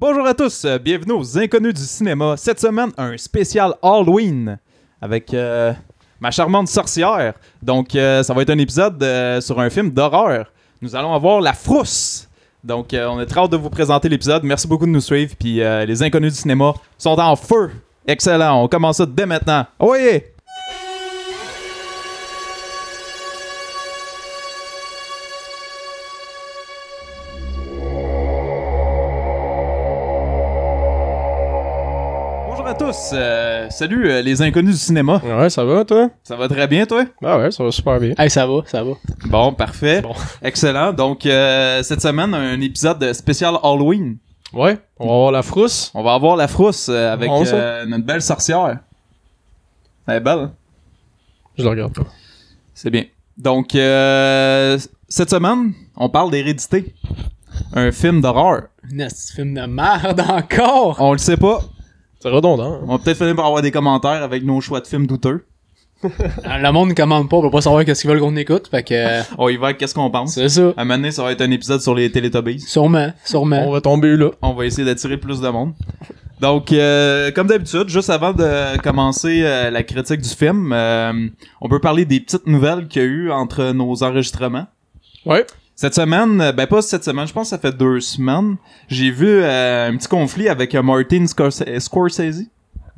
Bonjour à tous, euh, bienvenue aux Inconnus du cinéma. Cette semaine, un spécial Halloween avec euh, ma charmante sorcière. Donc, euh, ça va être un épisode sur un film d'horreur. Nous allons avoir La Frousse. Donc, on est très hâte de vous présenter l'épisode. Merci beaucoup de nous suivre. Puis, les Inconnus du cinéma sont en feu. Excellent, on commence ça dès maintenant. Oui! Euh, salut euh, les Inconnus du cinéma. Ouais, ça va, toi? Ça va très bien, toi? Ah ouais, ça va super bien. Hey, ça va, ça va. Bon, parfait. Bon. Excellent. Donc, euh, cette semaine, un épisode spécial Halloween. Ouais, on va avoir la frousse. On va avoir la frousse euh, avec euh, notre belle sorcière. Elle est belle, hein? Je le regarde pas. C'est bien. Donc, euh, cette semaine, on parle d'Hérédité. Un film d'horreur. Un film de merde encore. On le sait pas. C'est redondant. hein. On va peut-être finir par avoir des commentaires avec nos choix de films douteux. Le monde ne commande pas, on peut pas savoir qu'est-ce qu'ils veulent qu'on écoute, fait que On y va avec qu'est-ce qu'on pense? c'est ça. À un moment donné, ça va être un épisode sur les Teletubbies. Sûrement, sûrement. On va tomber là. On va essayer d'attirer plus de monde. Donc, euh, comme d'habitude, juste avant de commencer euh, la critique du film, euh, on peut parler des petites nouvelles qu'il y a eu entre nos enregistrements. Ouais. Cette semaine, euh, ben pas cette semaine, je pense que ça fait deux semaines, j'ai vu euh, un petit conflit avec euh, Martin Scorse- Scorsese.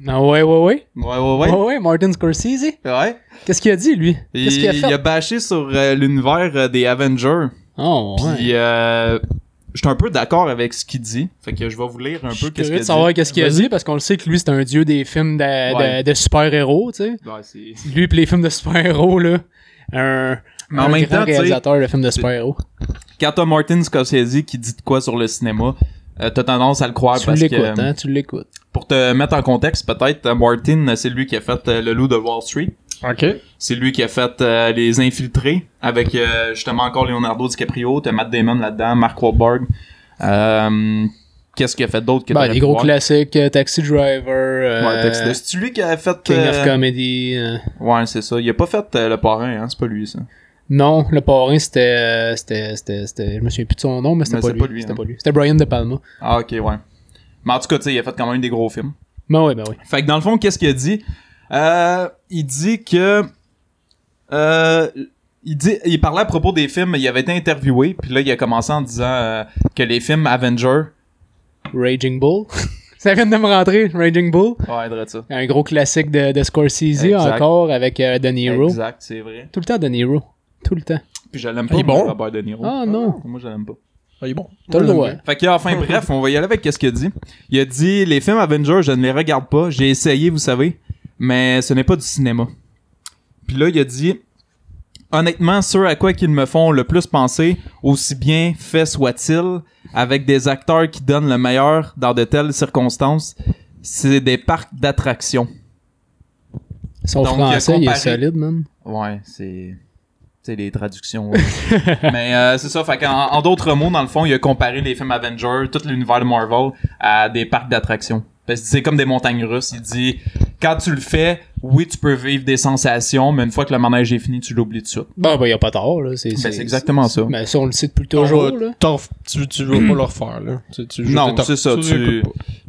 Ah ouais, ouais, ouais. Ouais, ouais, Ouais, ouais. ouais, Martin Scorsese. Ouais. Qu'est-ce qu'il a dit, lui? Il, Qu'est-ce qu'il a fait? il a bâché sur euh, l'univers euh, des Avengers. Oh, ouais. Puis, euh, j'étais un peu d'accord avec ce qu'il dit. Fait que je vais vous lire un Je peu suis qu'est-ce qu'il a savoir dit. qu'est-ce qu'il a dit, parce qu'on le sait que lui, c'est un dieu des films de, de- Ouais. de super-héros, tu sais. Ouais, c'est- Lui pis les films de super-héros, là. Un, Mais en même grand temps, réalisateur de films de super-héros. quand t'as Martin Scorsese qui dit de quoi sur le cinéma, euh, t'as tendance à le croire Tu parce l'écoutes, que... hein, tu l'écoutes. Pour te mettre en contexte, peut-être, euh, Martin, euh, c'est lui qui a fait euh, Le Loup de Wall Street. Ok. C'est lui qui a fait euh, Les Infiltrés, avec euh, justement encore Leonardo DiCaprio, t'as Matt Damon là-dedans, Mark Wahlberg. Euh, Qu'est-ce qu'il a fait d'autre que Ben, pu gros voir? classiques, euh, Taxi Driver, euh, Ouais, Taxi- C'est lui qui a fait... King euh, of Comedy. euh. Ouais, c'est ça. Il a pas fait euh, Le Parrain, hein, c'est pas lui, ça. Non, le parrain, c'était, euh, c'était, c'était, c'était, je me souviens plus de son nom, mais c'était pas, lui. pas lui, C'était hein. pas lui. C'était Brian De Palma. Ah, ok, ouais. Mais en tout cas, tu sais, il a fait quand même des gros films. Ben oui, ben oui. Fait que dans le fond, qu'est-ce qu'il a dit? Euh, il dit que... Euh, il, dit, il parlait à propos des films, il avait été interviewé, puis là, il a commencé en disant euh, que les films Avengers... Raging Bull. ça vient de me rentrer, Raging Bull. Ouais, ça. Un gros classique de, de Scorsese Exact. encore avec De Niro. Exact, c'est vrai. Tout le temps De Niro. Tout le temps. Puis je l'aime pas, Il est moi, bon. Robert De Niro. Ah non. Moi, je l'aime pas. Ah, il est bon. T'as le droit. Fait que, enfin, bref, on va y aller avec qu'est-ce qu'il a dit. Il a dit, les films Avengers, je ne les regarde pas. J'ai essayé, vous savez, mais ce n'est pas du cinéma. Puis là, il a dit, honnêtement, ceux à quoi qu'ils me font le plus penser, aussi bien fait soit-il, avec des acteurs qui donnent le meilleur dans de telles circonstances, c'est des parcs d'attractions. Son Donc, français, il est comparé- solide, man. Ouais, c'est. C'est des traductions. Mais euh, c'est ça, fait en d'autres mots, dans le fond, il a comparé les films Avengers, tout l'univers de Marvel, à des parcs d'attractions. Parce que c'est comme des montagnes russes. Il dit, quand tu le fais, oui, tu peux vivre des sensations, mais une fois que le manège est fini, tu l'oublies tout ça. Ben, ben, y a pas tort, là. C'est, Ben, c'est exactement ça. Ben, ça, on le sait depuis toujours, va là. Tu, tu vas pas le refaire, là. Tu, tu, Non, c'est ça, tu-.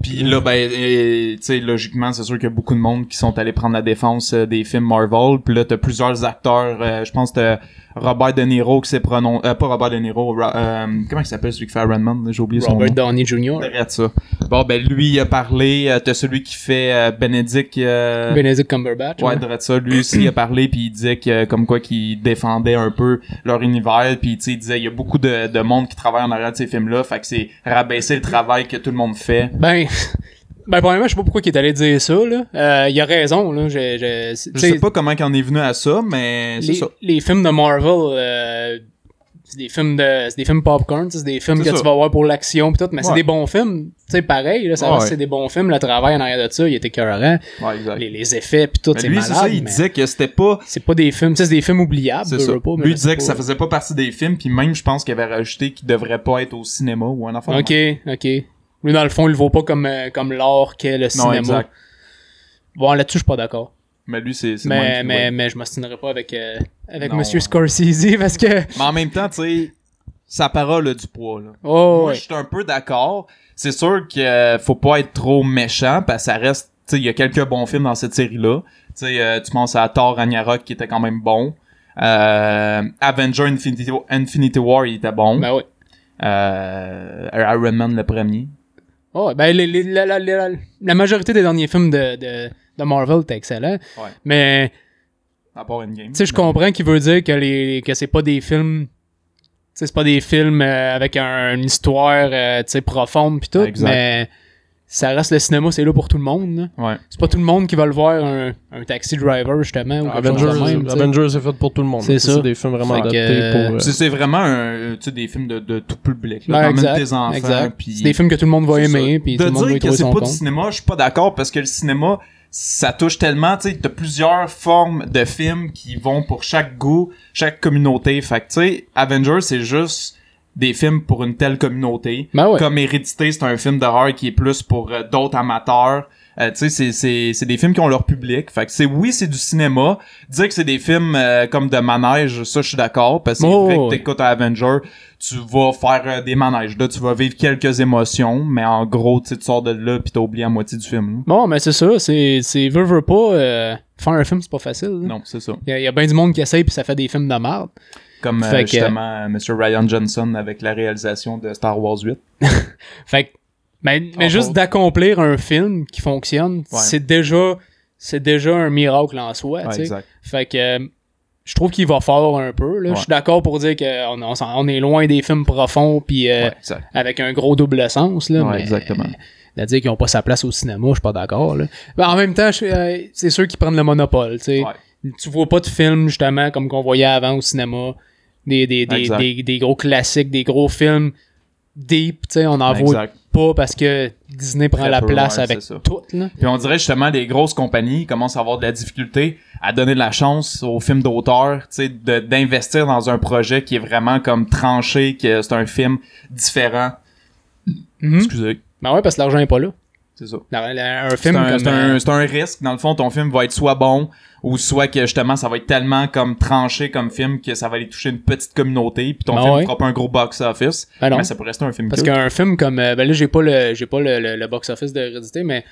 Puis là, ben, euh, tu sais, logiquement, c'est sûr qu'il y a beaucoup de monde qui sont allés prendre la défense euh, des films Marvel. Puis là, t'as plusieurs acteurs. euh, je pense que t'as Robert De Niro qui s'est prononcé... Euh, pas Robert De Niro. Ro- euh, comment il s'appelle celui qui fait Iron Man? J'ai oublié son Robert nom. Downey Jr. Arrête ça. Bon, ben lui, il a parlé. Euh, t'as celui qui fait euh, Benedict... euh, Benedict Cumberbatch. Ouais, drette ça. Lui aussi, il a parlé, puis il disait que, comme quoi, qu'il défendait un peu leur univers, puis tu sais, il disait, il y a beaucoup de, de monde qui travaille en arrière de ces films-là, fait que c'est rabaisser le travail que tout le monde fait. Ben, ben, premièrement, je sais pas pourquoi il est allé dire ça, là. Euh, il a raison, là. Je, je, Je sais pas comment il en est venu à ça, mais c'est les, ça. les films de Marvel, euh, c'est des films de, c'est des films popcorn, c'est des films que ça. tu vas voir pour l'action pis tout, mais c'est des bons films, tu sais, pareil, là, ça Ouais, c'est des bons films, le travail en arrière de ça, il était écœurant, les, les effets pis tout, Mais c'est lui, malade, c'est ça, il mais disait que c'était pas... c'est pas des films, c'est des films oubliables, C'est ça. pas, mais lui, disait que ça faisait pas partie des films, puis même, je pense qu'il avait rajouté qu'il devrait pas être au cinéma ou un enfant. Ok, ok. Lui, dans le fond, il le voit pas comme, euh, comme l'art qu'est le Non, cinéma. exact. Bon, là-dessus, je suis pas d'accord. Mais lui, c'est... Mais, mais, mais je m'ostinerai pas avec, euh, avec Non. Monsieur Scorsese parce que Mais en même temps, tu sais, sa parole a du poids, là. Oh, Moi, ouais. je suis un peu d'accord. C'est sûr qu'il euh, faut pas être trop méchant, parce que ça reste, tu sais, il y a quelques bons films dans cette série-là. Tu sais, euh, tu penses à Thor Ragnarok qui était quand même bon. Euh, Avenger Infinity, Infinity War, il était bon. Ben. Euh, Iron Man le premier. Oh. Ben, les- les- la, la- la- la majorité des derniers films de, de, de Marvel étaient excellents. Ouais. Mais, À part Endgame. tu sais, je comprends qu'il veut dire que, les, que c'est pas des films. Tu sais, c'est pas des films euh, avec un- une histoire, euh, profonde pis tout. Exact. Mais, ça reste le cinéma, c'est là pour tout le monde. Ouais. C'est pas tout le monde qui va le voir un, un taxi driver, justement. Ou Avengers, même. Avengers, c'est fait pour tout le monde. C'est ça. C'est des films vraiment adaptés euh, pour. euh, C'est vraiment un, des films de, de tout public. Là. Ouais, tes enfants. exact. puis- C'est des films que tout le monde va aimer, puis de tout le monde va dire y que c'est pas du cinéma, je suis pas d'accord parce que le cinéma, ça touche tellement, tu sais, t'as plusieurs formes de films qui vont pour chaque goût, chaque communauté. Fait que, tu sais, Avengers, c'est juste des films pour une telle communauté. Ben ouais. Comme Hérédité, c'est un film d'horreur qui est plus pour euh, d'autres amateurs. Euh, tu sais, c'est, c'est, c'est des films qui ont leur public. Fait que c'est, oui, c'est du cinéma. Dire que c'est des films euh, comme de manège, ça, je suis d'accord. Parce que Oh, vrai que t'écoutes Avenger, tu vas faire euh, des manèges. Là, tu vas vivre quelques émotions. Mais en gros, tu sors de là pis t'as oublié la moitié du film. là. Bon, mais c'est ça, c'est, c'est veux, veux pas, euh, faire un film, c'est pas facile. là. Non, c'est ça. Il y, y a bien du monde qui essaye puis ça fait des films de merde. Comme euh, que- justement Mr. Ryan Johnson avec la réalisation de Star Wars 8. Fait que, mais, mais juste d'accomplir un film qui fonctionne, c'est déjà, c'est déjà un miracle en soi, Ouais, exact. Fait que, je trouve qu'il va fort un peu, là. Ouais. Je suis d'accord pour dire qu'on on, est loin des films profonds puis euh, avec un gros double sens, là. Mais, exactement. à dire qu'ils ont pas sa place au cinéma, je suis pas d'accord, là. Mais en même temps, euh, c'est ceux qui prennent le monopole, tu sais. Tu vois pas de films justement comme qu'on voyait avant au cinéma des, des, des, des gros classiques des gros films deep tu sais on en voit Exact. pas parce que Disney prend Très la place avec tout là Puis on dirait justement les grosses compagnies commencent à avoir de la difficulté à donner de la chance aux films d'auteur, tu sais, d'investir dans un projet qui est vraiment comme tranché, que c'est un film différent. Mhm. Excusez, ben ouais parce que l'argent est pas là c'est ça. La- la- un C'est film un, comme c'est un- c'est un risque. Dans le fond, ton film va être soit bon ou soit que justement ça va être tellement comme tranché comme film que ça va aller toucher une petite communauté puis ton Ben film ouais. fera pas un gros box-office. Ben non. mais ça peut rester un film parce qu'un film comme euh, ben là j'ai pas le j'ai pas le, le, le box office de Hérédité mais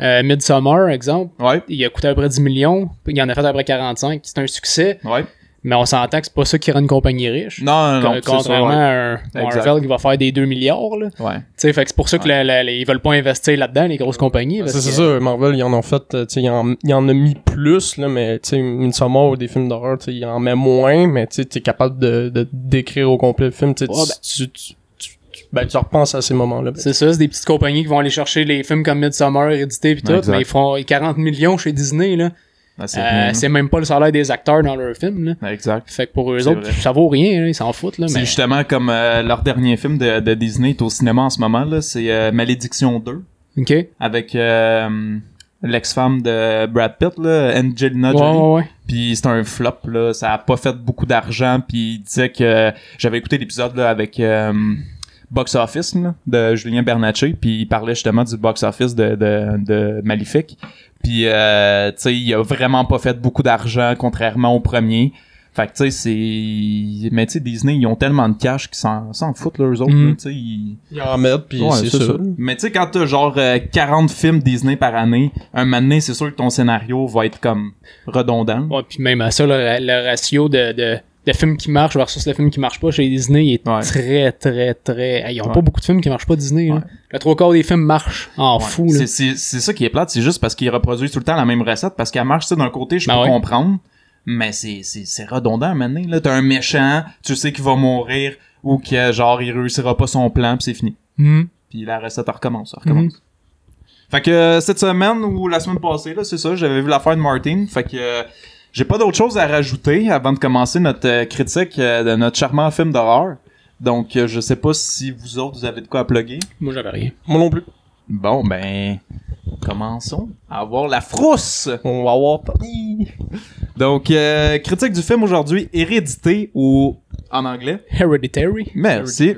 euh, Midsommar exemple Ouais, il a coûté à peu près 10 millions il en a fait à peu près 45 c'est un succès ouais. Mais on s'entend que c'est pas ça qui rend une compagnie riche Non, non, non. Co- c'est ça, contrairement ouais. à un Exact. Marvel qui va faire des 2 milliards là Ouais. Tu sais, fait que c'est pour ça que la- la- la- ils veulent pas investir là-dedans, les grosses compagnies. C'est que- ça, Marvel, il en a fait, euh, tu sais, il en, il en a mis plus, là, mais tu sais, Midsommar ou des films d'horreur, tu sais, il en met moins, mais tu t'es capable de, de décrire au complet le film, tu Ouais, tu- tu, tu, tu, tu- ben, tu repenses à ces moments-là. C'est ça, c'est des petites compagnies qui vont aller chercher les films comme Midsommar, Hérédité pis tout, Exact. mais ils font 40 millions chez Disney, là. Ah, c'est Euh, même pas le salaire des acteurs dans leur film, là. Exact. Fait que pour eux autres, vrai. ça vaut rien, là, ils s'en foutent, là. C'est Mais... justement comme euh, leur dernier film de, de Disney est au cinéma en ce moment, là. C'est euh, Malédiction 2 Ok. Ouais, avec euh, l'ex-femme de Brad Pitt, là, Angelina ouais, Jolie. ouais. Puis c'est un flop, là. Ça a pas fait beaucoup d'argent. Puis il disait que j'avais écouté l'épisode là avec euh, Box Office là, de Julien Bernatchez. Puis il parlait justement du box office de, de, de Maléfique. Puis euh, tu sais, il a vraiment pas fait beaucoup d'argent contrairement au premier. Fait que tu sais, c'est. Mais tu sais, Disney, ils ont tellement de cash qu'ils s'en s'en foutent, là, eux autres. Là, Tu sais, ils. Ils en mettent, puis Ouais, c'est ça. Mais tu sais, quand t'as genre euh, 40 films Disney par année, un moment donné, c'est sûr que ton scénario va être comme redondant. Ouais, puis même à ça, le, le ratio de, de, de films qui marchent versus le film qui marche pas chez Disney il est Ouais. très, très, très. Hey, Ils ont Ouais. pas beaucoup de films qui marchent pas Disney, Ouais. là. Le trois quarts des films marchent en fou, là. C'est- C'est c'est ça qui est plate, c'est juste parce qu'ils reproduisent tout le temps la même recette, parce qu'elle marche, sais, d'un côté, je peux Ben ouais. comprendre, mais c'est c'est- c'est redondant donné, là. T'as un méchant, tu sais qu'il va mourir, ou que, genre, il réussira pas son plan, pis c'est fini. Mhm. Puis la recette, elle recommence, elle recommence. Fait que cette semaine, ou la semaine passée, là, c'est ça, j'avais vu l'affaire de Martin, fait que... j'ai pas d'autre chose à rajouter avant de commencer notre euh, critique euh, de notre charmant film d'horreur. Donc, euh, je sais pas si vous autres, vous avez de quoi à plugger. Moi, j'avais rien. Moi non plus. Bon, ben, commençons à avoir la frousse. On va voir pas. Donc, euh, critique du film aujourd'hui, Hérédité ou en anglais. Hereditary. Merci.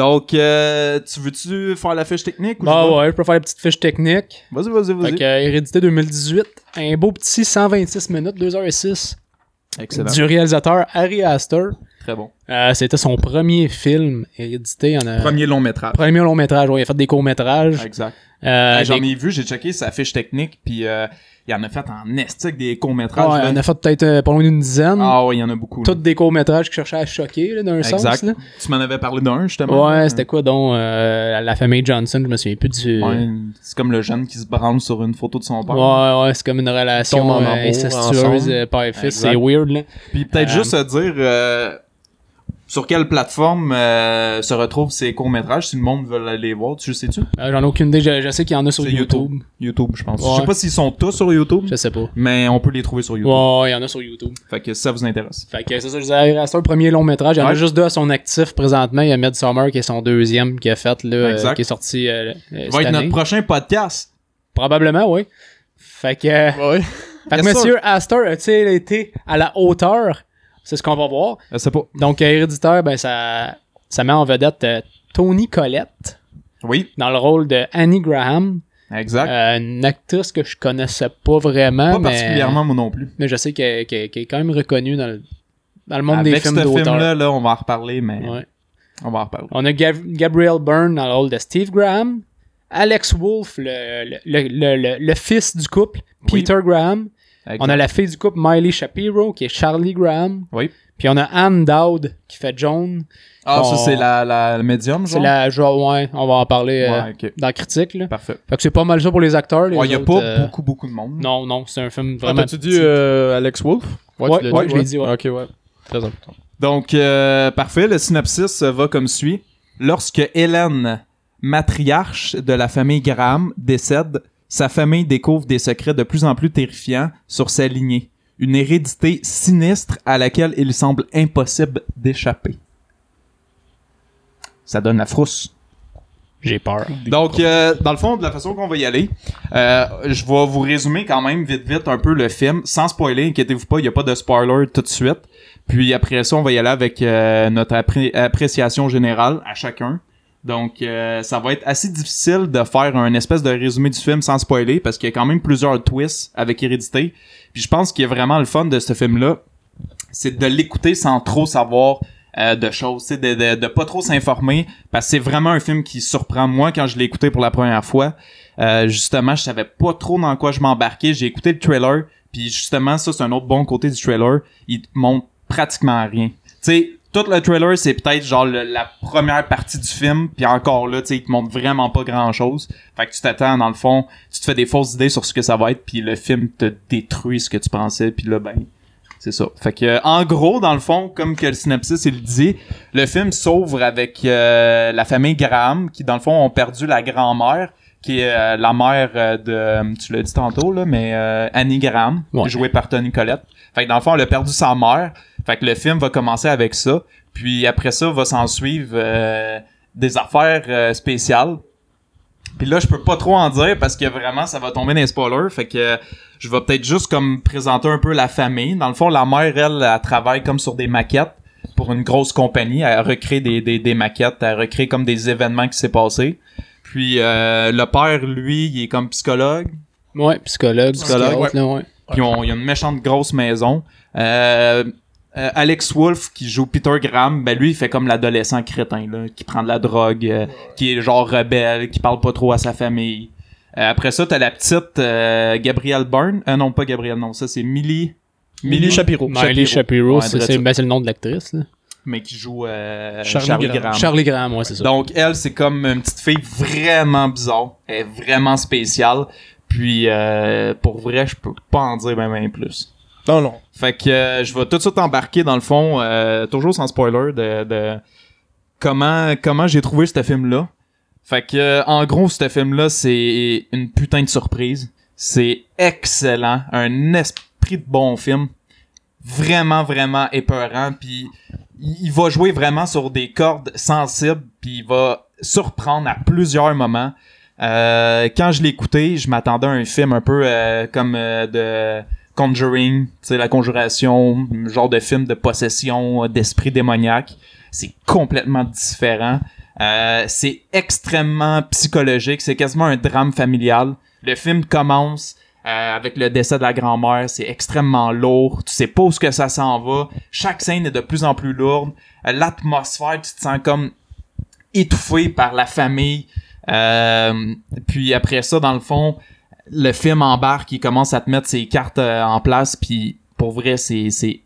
Donc, euh, tu veux-tu faire la fiche technique ou je Ah vais? ouais, je peux faire la petite fiche technique. Vas-y, vas-y, vas-y. que, euh, Hérédité 2018, un beau petit 126 minutes, 2h06, Excellent. du réalisateur Harry Astor. Très bon. Euh, C'était son premier film, Hérédité. En a... Premier long métrage. Premier long métrage, ouais, il a fait des courts métrages. Exact. Euh, J'en ai vu, j'ai checké sa fiche technique, puis euh, il en a fait en estique des courts-métrages. Ouais, là. on a fait peut-être euh, pas loin d'une dizaine. Ah ouais, il y en a beaucoup. Toutes des courts-métrages qui cherchaient à choquer, d'un sens. Exact. Là. Tu m'en avais parlé d'un, justement. Ouais, c'était quoi donc euh, La famille Johnson, je me souviens plus du. Ouais, c'est comme le jeune qui se branle sur une photo de son père. Ouais, ouais, c'est comme une relation en euh, incestueuse euh, père-fils. C'est weird, là. Puis peut-être Euh, juste à dire euh, sur quelle plateforme euh, se retrouvent ces courts-métrages si le monde veut aller voir, tu le sais-tu? Euh, J'en ai aucune idée. Je, je sais qu'il y en a sur YouTube. YouTube, je pense. Ouais. Je sais pas s'ils sont tous sur YouTube, Je sais pas. mais on peut les trouver sur YouTube. Ouais, il y en a sur YouTube. Fait que ça vous intéresse. Fait que c'est ça, je disais, reste un premier long métrage. Il y en a juste deux à son actif présentement. Il y a Midsummer qui est son deuxième qui a fait, là, euh, Exact. qui est sorti euh, euh, cette va être année. notre prochain podcast. Probablement, oui. Fait que, euh, Ouais. fait que Monsieur Astor a-t-il été à la hauteur? C'est ce qu'on va voir. Je sais pas. Donc, euh, Héréditaire, ben, ça, ça met en vedette euh, Tony Collette Oui, dans le rôle de Annie Graham, exact. euh, une actrice que je connaissais pas vraiment, pas mais, particulièrement moi non plus. mais je sais qu'elle est quand même reconnue dans le, dans le monde des Avec films ce d'auteur. film-là, là, on va en reparler, mais Ouais. on va en reparler. On a Gav- Gabriel Byrne dans le rôle de Steve Graham, Alex Wolf, le, le, le, le, le- le fils du couple, Oui. Peter Graham. Exact. On a la fille du couple, Miley Shapiro, qui est Charlie Graham. Oui. Puis on a Anne Dowd, qui fait Joan. Ah, ça, c'est la, la, le médium, C'est genre? la genre, ouais, on va en parler euh, dans la critique. Là. Parfait. Fait que c'est pas mal ça pour les acteurs. Les Ouais, il y a pas euh, beaucoup, beaucoup de monde. Non, non, c'est un film Ah, vraiment. T'as-tu dit petit. euh, Alex Wolf? Ouais, tu l'as ouais, je l'ai dit, ouais. Ok, ouais. Très important. Donc, euh, parfait. Le synopsis va comme suit. Lorsque Hélène, matriarche de la famille Graham, décède, sa famille découvre des secrets de plus en plus terrifiants sur sa lignée. Une hérédité sinistre à laquelle il semble impossible d'échapper. Ça donne la frousse. J'ai peur. Donc, euh, dans le fond, de la façon qu'on va y aller, euh, je vais vous résumer quand même vite vite un peu le film, sans spoiler, inquiétez-vous pas, il n'y a pas de spoiler tout de suite. Puis après ça, on va y aller avec euh, notre appré- appréciation générale à chacun. Donc, euh, ça va être assez difficile de faire un espèce de résumé du film sans spoiler, parce qu'il y a quand même plusieurs twists avec Hérédité. Puis je pense qu'il y a vraiment le fun de ce film-là, c'est de l'écouter sans trop savoir euh, de choses, sais, de, de, de pas trop s'informer, parce que c'est vraiment un film qui surprend moi quand je l'ai écouté pour la première fois. Euh, justement, je savais pas trop dans quoi je m'embarquais. J'ai écouté le trailer, puis justement, ça c'est un autre bon côté du trailer. Il montre pratiquement rien. Tu sais, tout le trailer c'est peut-être genre le- la première partie du film, puis encore là, tu sais, il te montre vraiment pas grand chose. Fait que tu t'attends dans le fond, tu te fais des fausses idées sur ce que ça va être, puis le film te détruit ce que tu pensais, puis là ben c'est ça. Fait que, euh, en gros, dans le fond, comme que le synopsis il le dit, le film s'ouvre avec euh, la famille Graham, qui dans le fond ont perdu la grand-mère, qui est euh, la mère euh, de, tu l'as dit tantôt là, mais euh, Annie Graham, Ouais. jouée par Tony Collette. Fait que dans le fond, elle a perdu sa mère. Fait que le film va commencer avec ça. Puis après ça, va s'en suivre euh, des affaires euh, spéciales. Puis là, je peux pas trop en dire parce que vraiment, ça va tomber dans les spoilers. Fait que euh, je vais peut-être juste comme présenter un peu la famille. Dans le fond, la mère, elle, elle travaille comme sur des maquettes pour une grosse compagnie. Elle recrée des, des, des maquettes. Elle recrée comme des événements qui s'est passé. Puis euh, le père, lui, il est comme psychologue. Ouais, psychologue. Psychologue, là, ouais. Puis on- il y a une méchante grosse maison. Euh, euh, Alex Wolf qui joue Peter Graham, ben lui il fait comme l'adolescent crétin là, qui prend de la drogue, euh, qui est genre rebelle, qui parle pas trop à sa famille. Euh, après ça t'as la petite euh, Gabrielle Byrne, euh, non pas Gabrielle non ça c'est Millie, Millie Shapiro. Miley Shapiro, Ouais, c'est ben, c'est le nom de l'actrice. là. mais qui joue euh, Charlie Charlie, Graham. Graham. Charlie Graham, ouais, c'est ça. Donc elle c'est comme une petite fille vraiment bizarre, elle est vraiment spéciale. Puis euh, pour vrai je peux pas en dire même ben plus. Non, non. Fait que euh, je vais tout de suite embarquer dans le fond, euh, toujours sans spoiler, de, de comment comment j'ai trouvé ce film-là. Fait que euh, en gros, ce film-là, c'est une putain de surprise. C'est excellent, un esprit de bon film, vraiment vraiment épeurant. Puis il va jouer vraiment sur des cordes sensibles, puis il va surprendre à plusieurs moments. Euh, quand je l'ai écouté, je m'attendais à un film un peu euh, comme euh, de Conjuring, sais, la conjuration, genre de film de possession, euh, d'esprit démoniaque. C'est complètement différent. Euh, c'est extrêmement psychologique. C'est quasiment un drame familial. Le film commence Euh, avec le décès de la grand-mère, c'est extrêmement lourd. Tu sais pas où que ça s'en va. Chaque scène est de plus en plus lourde. L'atmosphère, tu te sens comme étouffé par la famille. Puis après ça, dans le fond, le film embarque, il commence à te mettre ses cartes euh, en place, puis pour vrai, c'est c'est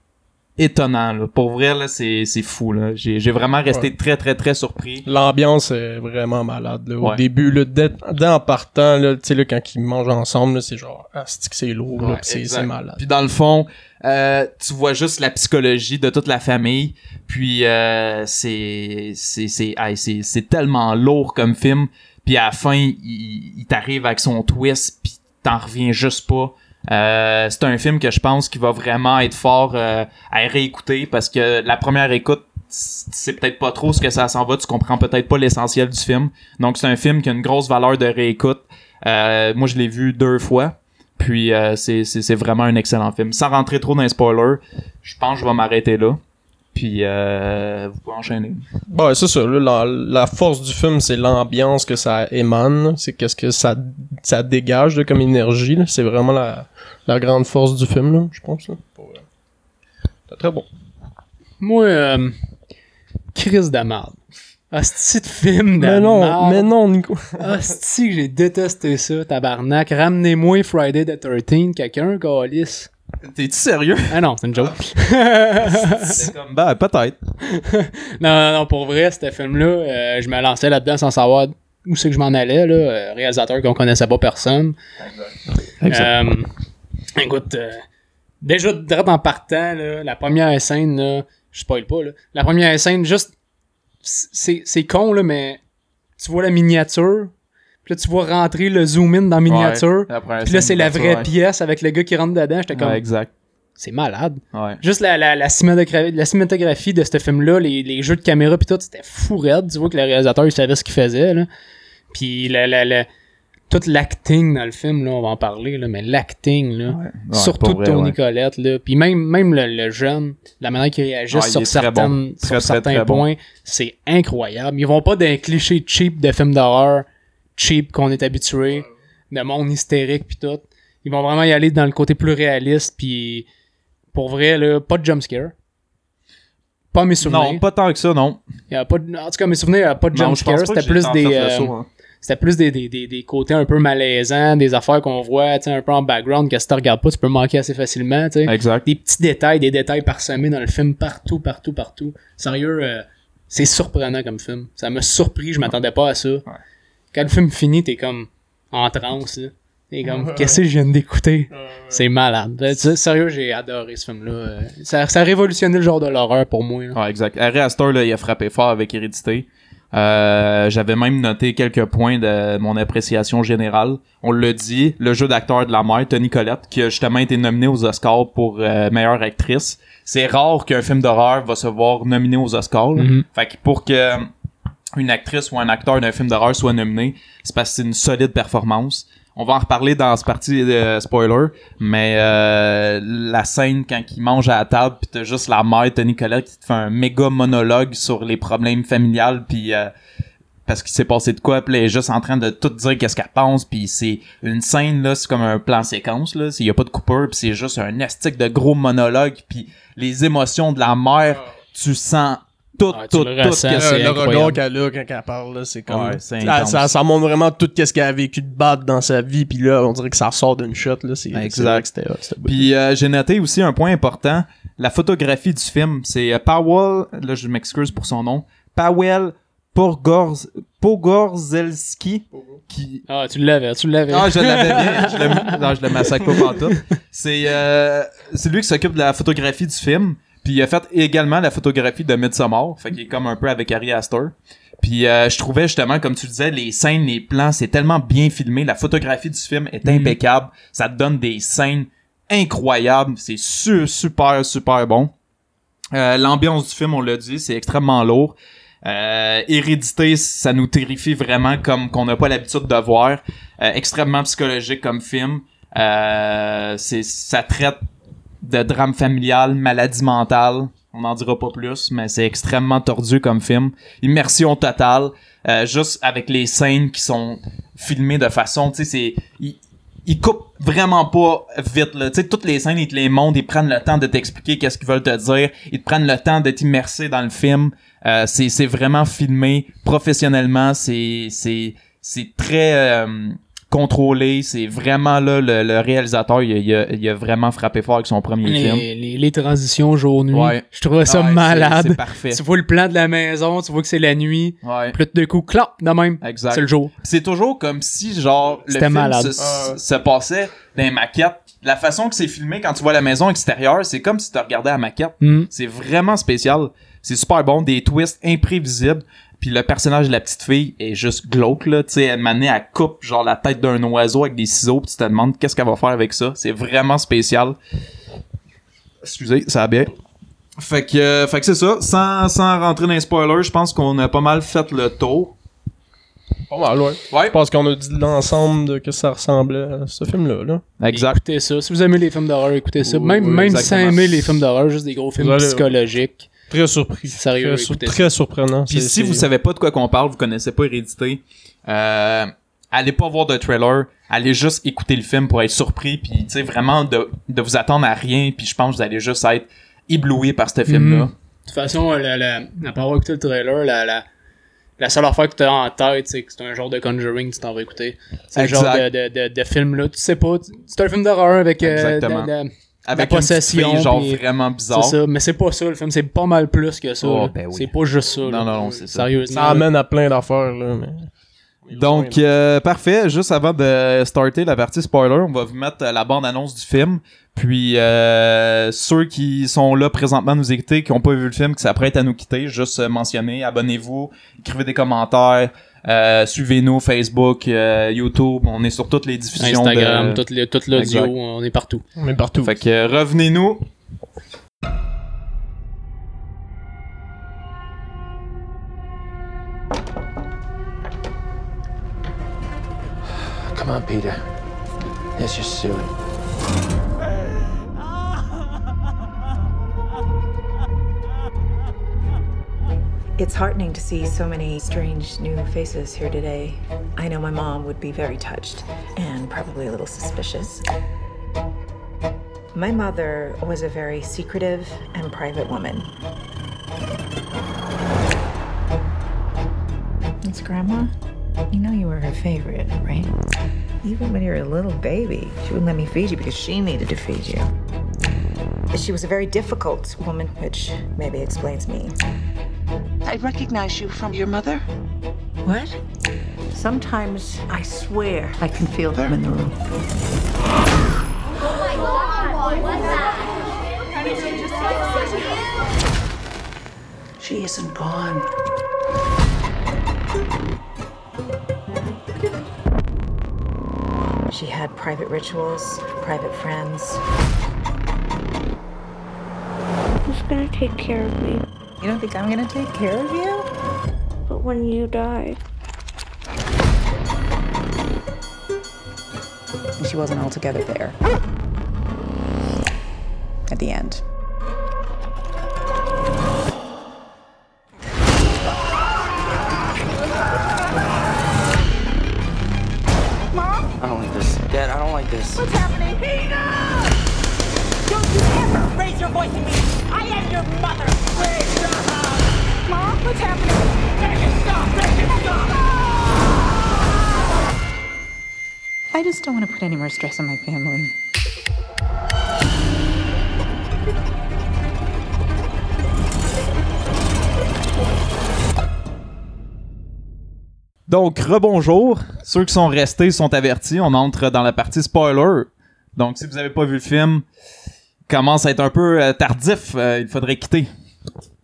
étonnant. Là. Pour vrai, là, c'est c'est fou. Là. J'ai j'ai vraiment resté très très très surpris. L'ambiance est vraiment malade. Là. Au Ouais. début, là, dès, dès en partant, là, tu sais, là, quand ils mangent ensemble, là, c'est genre, ah, c'est lourd, Ouais, c'est c'est malade. Puis dans le fond, euh, tu vois juste la psychologie de toute la famille. Puis euh, c'est c'est c'est hey, c'est c'est tellement lourd comme film. Puis à la fin, il, il t'arrive avec son twist, puis t'en reviens juste pas. Euh, c'est un film que je pense qui va vraiment être fort euh, à réécouter parce que la première écoute c'est peut-être pas trop ce que ça s'en va, tu comprends peut-être pas l'essentiel du film. Donc c'est un film qui a une grosse valeur de réécoute. Euh, moi je l'ai vu deux fois. Puis euh, c'est c'est- c'est vraiment un excellent film. Sans rentrer trop dans les spoilers, je pense que je vais m'arrêter là. Puis euh, vous pouvez enchaîner. Ouais, c'est ça. La, la force du film, c'est l'ambiance que ça émane. C'est qu'est-ce que ça, ça dégage là, comme énergie. là. C'est vraiment la, la grande force du film, là, je pense. euh, C'est très bon. Moi, euh, Chris de merde. Hostie de film de Mais non, marde. mais non, Nico. Hostie que j'ai détesté ça, tabarnak. Ramenez-moi Friday the 13 quelqu'un, Calis. T'es-tu sérieux? Ah non, c'est une joke. C'est comme, ben, peut-être. non, non, non, pour vrai, ce film-là, euh, je me lançais là-dedans sans savoir où c'est que je m'en allais, là. Euh, réalisateur qu'on connaissait pas personne. Euh, écoute, euh, déjà, direct en partant, là, la première scène, là, je spoil pas, là, la première scène, juste, c'est c'est con, là, mais tu vois la miniature, puis là, tu vois rentrer le zoom-in dans miniature, puis là, c'est la vraie pièce avec le gars qui rentre dedans, j'étais comme, Ouais, exact. c'est malade. Ouais. Juste la, la, la, cinématographie, la cinématographie de ce film-là, les, les jeux de caméra pis tout, c'était fou raide. Tu vois que le réalisateur, il savait ce qu'il faisait, là. Puis la, la, la, tout l'acting dans le film, là, on va en parler, là, mais l'acting, là. Ouais, surtout vrai, Tony ouais. Collette, là. Puis même, même le, le jeune, la manière qu'il réagit Ouais, sur, bon. certaines, Très, sur très, certains très bon. points, c'est incroyable. Ils vont pas d'un cliché cheap de film d'horreur, cheap qu'on est habitué, de monde hystérique pis tout. Ils vont vraiment y aller dans le côté plus réaliste puis pour vrai là, pas de jumpscare. Pas à mes souvenirs. Non, pas tant que ça, non. Il y a pas de- en tout cas, mes souvenirs, il y a pas de Non, pas que C'était plus des, euh, hein. c'était plus des, des, des, des côtés un peu malaisants, des affaires qu'on voit, tu sais, un peu en background que si tu regardes pas, tu peux manquer assez facilement, tu sais. Exact. Des petits détails, des détails parsemés dans le film partout, partout, partout. Sérieux, euh, c'est surprenant comme film. Ça m'a surpris, je m'attendais pas à ça. Quand le film finit, t'es comme en transe, là. T'es comme, qu'est-ce que je viens d'écouter? C'est malade. Sais, Sérieux, j'ai adoré ce film-là. Euh, Ça, ça a révolutionné le genre de l'horreur pour moi. là. Ouais, exact. Harry Astor, là, il a frappé fort avec Hérédité. Euh, J'avais même noté quelques points de mon appréciation générale. On l'a dit, le jeu d'acteur de la mère, Tony Collette, qui a justement été nominé aux Oscars pour euh, meilleure actrice. C'est rare qu'un film d'horreur va se voir nominé aux Oscars. Mhm. Fait que pour que une actrice ou un acteur d'un film d'horreur soit nominé, c'est parce que c'est une solide performance. On va en reparler dans ce parti de spoiler, mais euh, la scène quand il mange à la table pis t'as juste la mère Tony Collette qui te fait un méga monologue sur les problèmes familiales puis euh, parce qu'il s'est passé de quoi puis elle est juste en train de tout dire qu'est-ce qu'elle pense puis c'est une scène là c'est comme un plan séquence là il y a pas de coupeur puis c'est juste un estique de gros monologue puis les émotions de la mère tu sens tout tout le tout ressens, qu'est-ce c'est Euh, le incroyable. regard qu'elle a quand elle parle, là, c'est comme... Ouais, c'est ça, ça, ça montre vraiment tout ce qu'elle a vécu de bad dans sa vie, puis là, on dirait que ça ressort d'une shot, là. C'est Exact. c'était. Puis euh, j'ai noté aussi un point important, la photographie du film, c'est euh, Powell, là je m'excuse pour son nom, Powell Pogorz, Pogorzelski qui Ah, tu l'avais, tu l'avais. ah, je l'avais bien. Je le, non, je le massacre pas partout. C'est, euh, c'est lui qui s'occupe de la photographie du film. Puis il a fait également la photographie de Midsommar. Fait qu'il est comme un peu avec Harry Astor. Puis euh, je trouvais justement, comme tu disais, les scènes, les plans, c'est tellement bien filmé. La photographie du film est impeccable. Ça te donne des scènes incroyables. C'est su- super, super bon. Euh, L'ambiance du film, on l'a dit, c'est extrêmement lourd. Euh, Hérédité, ça nous terrifie vraiment comme qu'on n'a pas l'habitude de voir. Euh, extrêmement psychologique comme film. Euh, c'est, ça traite de drame familial, maladie mentale. On n'en dira pas plus, mais c'est extrêmement tordu comme film. Immersion totale. Euh, juste avec les scènes qui sont filmées de façon, tu sais, c'est... il- ils coupent vraiment pas vite là. Tu sais, toutes les scènes, ils te les montrent, ils prennent le temps de t'expliquer qu'est-ce qu'ils veulent te dire, ils te prennent le temps de t'immerser dans le film. Euh, c'est c'est vraiment filmé professionnellement, c'est c'est c'est très euh, contrôlé, c'est vraiment là le, le réalisateur, il a, il, a, il a vraiment frappé fort avec son premier film. Les, transitions jour-nuit. Ouais. Je trouvais ça Ouais, malade. C'est parfait. Tu vois le plan de la maison, tu vois que c'est la nuit. Ouais. Puis tout d'un coup, clap, de même. Exact. C'est le jour. C'est toujours comme si, genre, le film malade. Se, se passait dans les maquettes. La façon que c'est filmé quand tu vois la maison extérieure, c'est comme si tu regardais la maquette. Hmm. C'est vraiment spécial. C'est super bon. Des twists imprévisibles. Puis le personnage de la petite fille est juste glauque, là. Tu sais, elle manée, elle coupe, genre, la tête d'un oiseau avec des ciseaux. Puis tu te demandes qu'est-ce qu'elle va faire avec ça. C'est vraiment spécial. Excusez, ça a bien. Fait que, euh, fait que c'est ça. Sans, sans rentrer dans les spoilers, je pense qu'on a pas mal fait le tour. Pas mal, ouais. Ouais. Je pense qu'on a dit l'ensemble de que ça ressemblait à ce film-là. Là. Exact. Écoutez ça. Si vous aimez les films d'horreur, écoutez ça. Oui, même oui, même sans exactement. aimer les films d'horreur, juste des gros films Vous psychologiques. Très surpris. Sérieux, Très, sur- très surprenant. Puis si vous savez pas de quoi qu'on parle, vous connaissez pas Hérédité, euh, allez pas voir de trailer, allez juste écouter le film pour être surpris, puis tu sais vraiment de, de vous attendre à rien, puis je pense que vous allez juste être ébloui par ce film-là. De toute façon, la, la, la pas avoir écouté le trailer, la, la, la seule affaire que tu as en tête, c'est que c'est un genre de Conjuring que tu t'en vas écouter. C'est le genre de, de, de, de film-là. Tu sais pas, c'est un film d'horreur avec euh, Exactement. de- de- Avec La une possession, fille, genre vraiment c'est bizarre. ça, mais c'est pas ça le film, c'est pas mal plus que ça. Oh, ben oui. C'est pas juste ça. là. Non, non, non, c'est ça. Sérieusement. Ça amène à plein d'affaires, là. Mais... Donc, euh, parfait. Juste avant de starter la partie spoiler, on va vous mettre euh, la bande-annonce du film. Puis, euh, ceux qui sont là présentement à nous écouter, qui n'ont pas vu le film, qui s'apprêtent à nous quitter, juste euh, mentionner, abonnez-vous, écrivez des commentaires, euh, suivez-nous Facebook, euh, YouTube, on est sur toutes les diffusions Instagram, de... tout, le- tout l'audio, on est partout. On est partout. Fait que euh, revenez-nous. Come on, Peter. It's just Sue. It's heartening to see so many strange new faces here today. I know my mom would be very touched and probably a little suspicious. My mother was a very secretive and private woman. It's Grandma. You know you were her favorite, right? Even when you were a little baby, she wouldn't let me feed you because she needed to feed you. She was a very difficult woman, which maybe explains me. I recognize you from your mother. What? Sometimes I swear I can feel them in the room. Oh my god, what's that? She isn't gone. She had private rituals, private friends. Who's gonna take care of me? You don't think I'm gonna take care of you? But when you die, She wasn't altogether there. At the end. Put any more stress on my family. Donc, rebonjour. Ceux qui sont restés sont avertis. On entre dans la partie spoiler. Donc, si vous avez pas vu le film, commence à être un peu euh, tardif. euh, il faudrait quitter.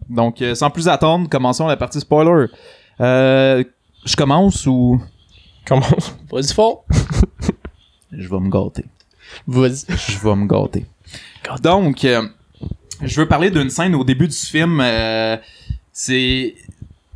Donc, euh, sans plus attendre, commençons la partie spoiler. Euh, je commence ou? Comment Vas-y fort. je vais me gâter? Vas-y. je vais me gâter. Donc, euh, je veux parler d'une scène au début du film. euh, c'est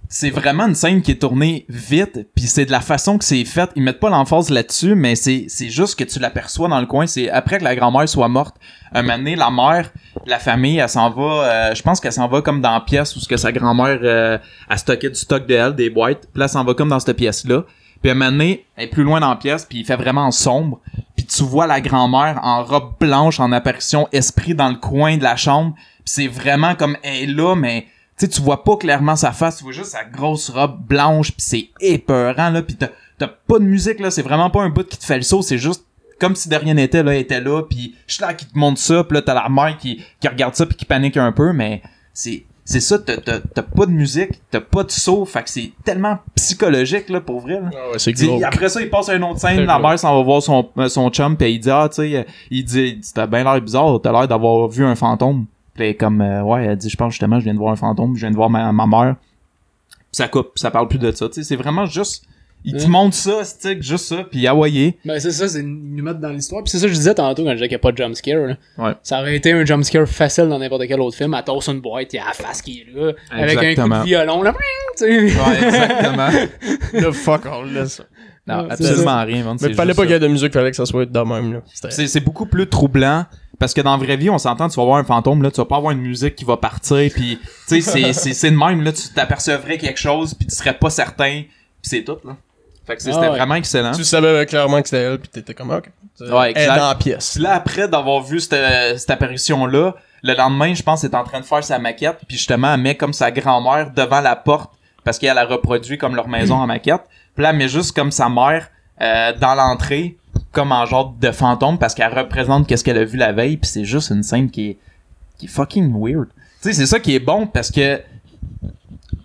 c'est vraiment une scène qui est tournée vite, puis c'est de la façon que c'est fait. Ils mettent pas l'emphase là-dessus, mais c'est juste que tu l'aperçois dans le coin. C'est après que la grand-mère soit morte. Un moment donné, la mère, la famille, elle s'en va. euh, je pense qu'elle s'en va comme dans la pièce où sa grand-mère a stocké du stock de elle, des boîtes. Puis là, elle s'en va comme dans cette pièce-là. Puis un moment donné, elle est plus loin dans la pièce, puis il fait vraiment sombre. Puis tu vois la grand-mère en robe blanche en apparition esprit dans le coin de la chambre. Pis c'est vraiment comme elle est là, mais tu tu vois pas clairement sa face, tu vois juste sa grosse robe blanche, puis c'est épeurant, là, pis t'as, pas de musique, là, c'est vraiment pas un bout qui te fait le saut, c'est juste comme si de rien n'était, là, elle était là, puis je suis là qui te montre ça, pis là, t'as la mère qui, qui regarde ça, puis qui panique un peu, mais c'est... C'est ça, t'as, t'as, t'as pas de musique, t'as pas de saut, fait que c'est tellement psychologique, là, pour vrai, là. Ah ouais, c'est après ça, il passe à une autre scène, la mère s'en va voir son, euh, son chum, pis il dit, ah, tu sais, euh, il dit, t'as bien l'air bizarre, t'as l'air d'avoir vu un fantôme. Pis comme, euh, ouais, elle dit, je pense justement, je viens de voir un fantôme, je viens de voir ma, ma mère. Pis ça coupe, pis ça parle plus de ça, tu sais, c'est vraiment juste, il te Ouais. montre ça, stick, juste ça, pis ah ouais, Ben, c'est ça, c'est nous mettent dans l'histoire. Puis c'est ça que je disais tantôt quand je disais qu'il n'y a pas de jumpscare. Là. Ouais. Ça aurait été un jumpscare facile dans n'importe quel autre film. Elle tasse une boîte, il y a la face qui est là. Avec un coup de violon, là. tu sais. Ouais, exactement. Le fuck all, là, ça. non, absolument rien, man, Mais fallait pas qu'il y ait de musique, fallait que ça soit de même, C'est, c'est beaucoup plus troublant parce que dans la vraie vie, on s'entend, tu vas voir un fantôme là, tu vas pas avoir une musique qui va partir puis tu sais c'est c'est c'est de même là, tu t'apercevrais quelque chose puis tu serais pas certain puis c'est tout là. Fait que Ah c'était ouais. vraiment excellent. Tu savais clairement que c'était elle, pis t'étais comme, ok. Ouais, Elle est exact. dans la pièce. Puis là après d'avoir vu cette, cette apparition là, le lendemain, je pense elle est en train de faire sa maquette puis justement elle met comme sa grand-mère devant la porte parce qu'elle a reproduit comme leur maison en maquette. Puis là elle met juste comme sa mère euh, dans l'entrée comme en genre de fantôme parce qu'elle représente qu'est-ce qu'elle a vu la veille puis c'est juste une scène qui est qui est fucking weird. Tu sais c'est ça qui est bon parce que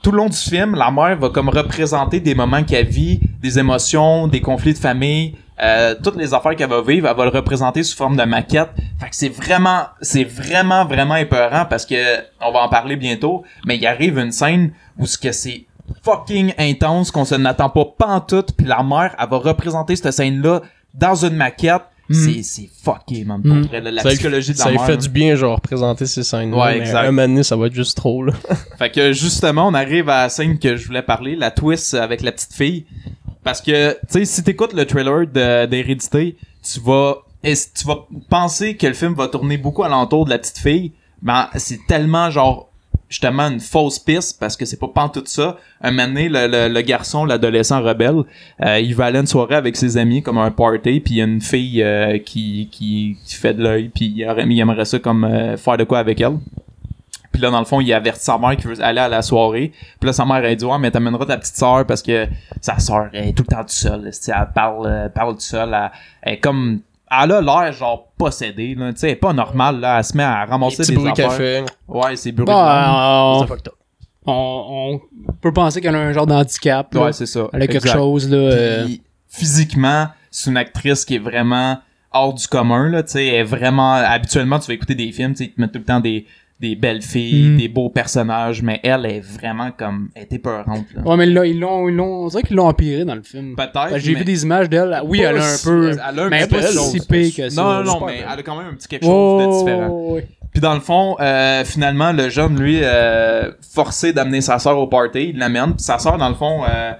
tout le long du film, la mère va comme représenter des moments qu'elle vit, des émotions, des conflits de famille, euh, toutes les affaires qu'elle va vivre, elle va le représenter sous forme de maquette. Fait que c'est vraiment, c'est vraiment, vraiment épeurant parce que on va en parler bientôt, mais il arrive une scène où ce que c'est fucking intense, qu'on se n'attend pas pantoute, puis la mère, elle va représenter cette scène-là dans une maquette. C'est, c'est fucké, man, pour Mm. vrai, la Ça psychologie de la Ça lui mère. fait là. du bien, genre, représenter ces scènes-là. Ouais, mais exact. Un moment donné, ça va être juste trop, là. Fait que justement, on arrive à la scène que je voulais parler, la twist avec la petite fille. Parce que, tu sais, si t'écoutes le trailer d'Hérédité, tu vas, tu vas penser que le film va tourner beaucoup alentour de la petite fille. Ben, c'est tellement genre justement une fausse piste parce que c'est pas pantoute ça. Un moment le, le, le garçon, l'adolescent rebelle, euh, il va aller à une soirée avec ses amis comme un party, puis il y a une fille euh, qui, qui, qui fait de l'œil, puis il, il aimerait ça comme euh, faire de quoi avec elle. Puis là, dans le fond, il avertit sa mère qu'il veut aller à la soirée. Puis là, sa mère, elle dit, ouais, mais t'amèneras ta petite sœur parce que sa sœur est tout le temps toute seule. Elle parle, euh, parle toute seule. Elle, elle est comme... Elle a l'air, genre, possédée, là. Tu sais, elle est pas normale, là. Elle se met à ramasser des bruits qu'elle affaires. fait. Ouais, c'est bruit Bon, de langue. euh, C'est fucked up. on, on peut penser qu'elle a un genre d'handicap. là. Ouais, c'est ça. Elle a quelque Exact. chose, là. euh, Puis, physiquement, c'est une actrice qui est vraiment hors du commun, là, tu sais, elle est vraiment, habituellement, tu vas écouter des films, tu sais, ils te mettent tout le temps des, des belles filles, Mhm. des beaux personnages, mais elle est vraiment comme, elle est épeurante, là. Ouais, mais là, ils l'ont, ils l'ont, on dirait qu'ils l'ont empiré dans le film. Peut-être, J'ai vu des images d'elle. Oui, elle a un peu. elle a un mais petit pas peu si pire que ça. Non, non, mais elle a quand même un petit quelque chose de différent. Oh, ouais. Puis dans le fond, euh, finalement, le jeune, lui, euh, forcé d'amener sa sœur au party, il l'amène. Puis sa sœur, dans le fond, euh,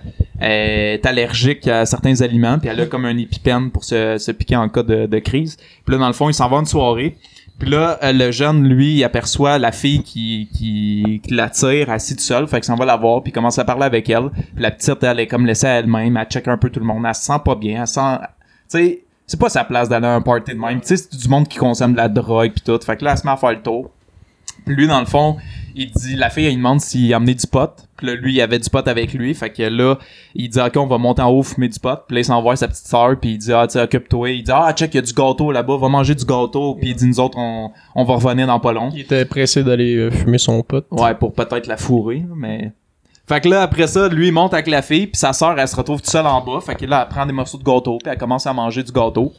est allergique à certains aliments. Puis elle a comme un épipène pour se, se piquer en cas de, de crise. Puis là, dans le fond, il s'en va à une soirée. Puis là, euh, le jeune, lui, il aperçoit la fille qui, qui, qui l'attire assis tout seul. Fait qu'il s'en va la voir, puis commence à parler avec elle. Puis la petite, elle est comme laissée à elle-même. Elle check un peu tout le monde. Elle se sent pas bien. Elle sent... Tu sais, c'est pas sa place d'aller à un party de même. Tu sais, c'est du monde qui consomme de la drogue puis tout. Fait que là, elle se met à faire le tour. Puis lui, dans le fond, il dit, la fille, elle lui demande s'il a amené du pot. Puis là, lui, il avait du pot avec lui. Fait que là, il dit, OK, on va monter en haut, fumer du pot. Puis là, il s'envoie sa petite sœur. Puis il dit, ah, tu sais, occupe-toi. Il dit, ah, check, il y a du gâteau là-bas. Va manger du gâteau. Puis il dit, nous autres, on, on va revenir dans pas long. Il était pressé d'aller euh, fumer son pote. Ouais, pour peut-être la fourrer, mais... Fait que là, après ça, lui, il monte avec la fille, puis sa sœur, elle se retrouve toute seule en bas. Fait que là, elle prend des morceaux de gâteau, puis elle commence à manger du gâteau.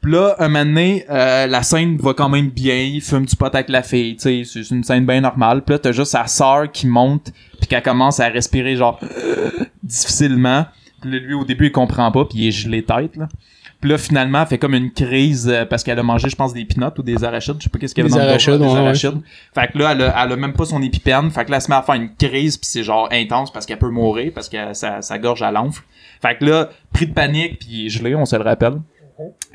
Puis là, un moment donné, euh, la scène va quand même bien, il fume du pot avec la fille, tu sais, c'est une scène bien normale. Puis là, t'as juste sa sœur qui monte, puis qu'elle commence à respirer, genre, difficilement. Puis là, lui, au début, il comprend pas, puis il est gelé tête, là. Puis là, finalement, elle fait comme une crise euh, parce qu'elle a mangé, je pense, des pinottes ou des arachides. Je sais pas qu'est-ce qu'elle a Des dans le arachides, des ouais, arachides. Fait que là, elle a, elle a même pas son épipène. Fait que là, elle se met à faire une crise, puis c'est genre intense parce qu'elle peut mourir, parce que sa, sa gorge, elle l'enfle. Fait que là, pris de panique, puis il est gelé, on se le rappelle.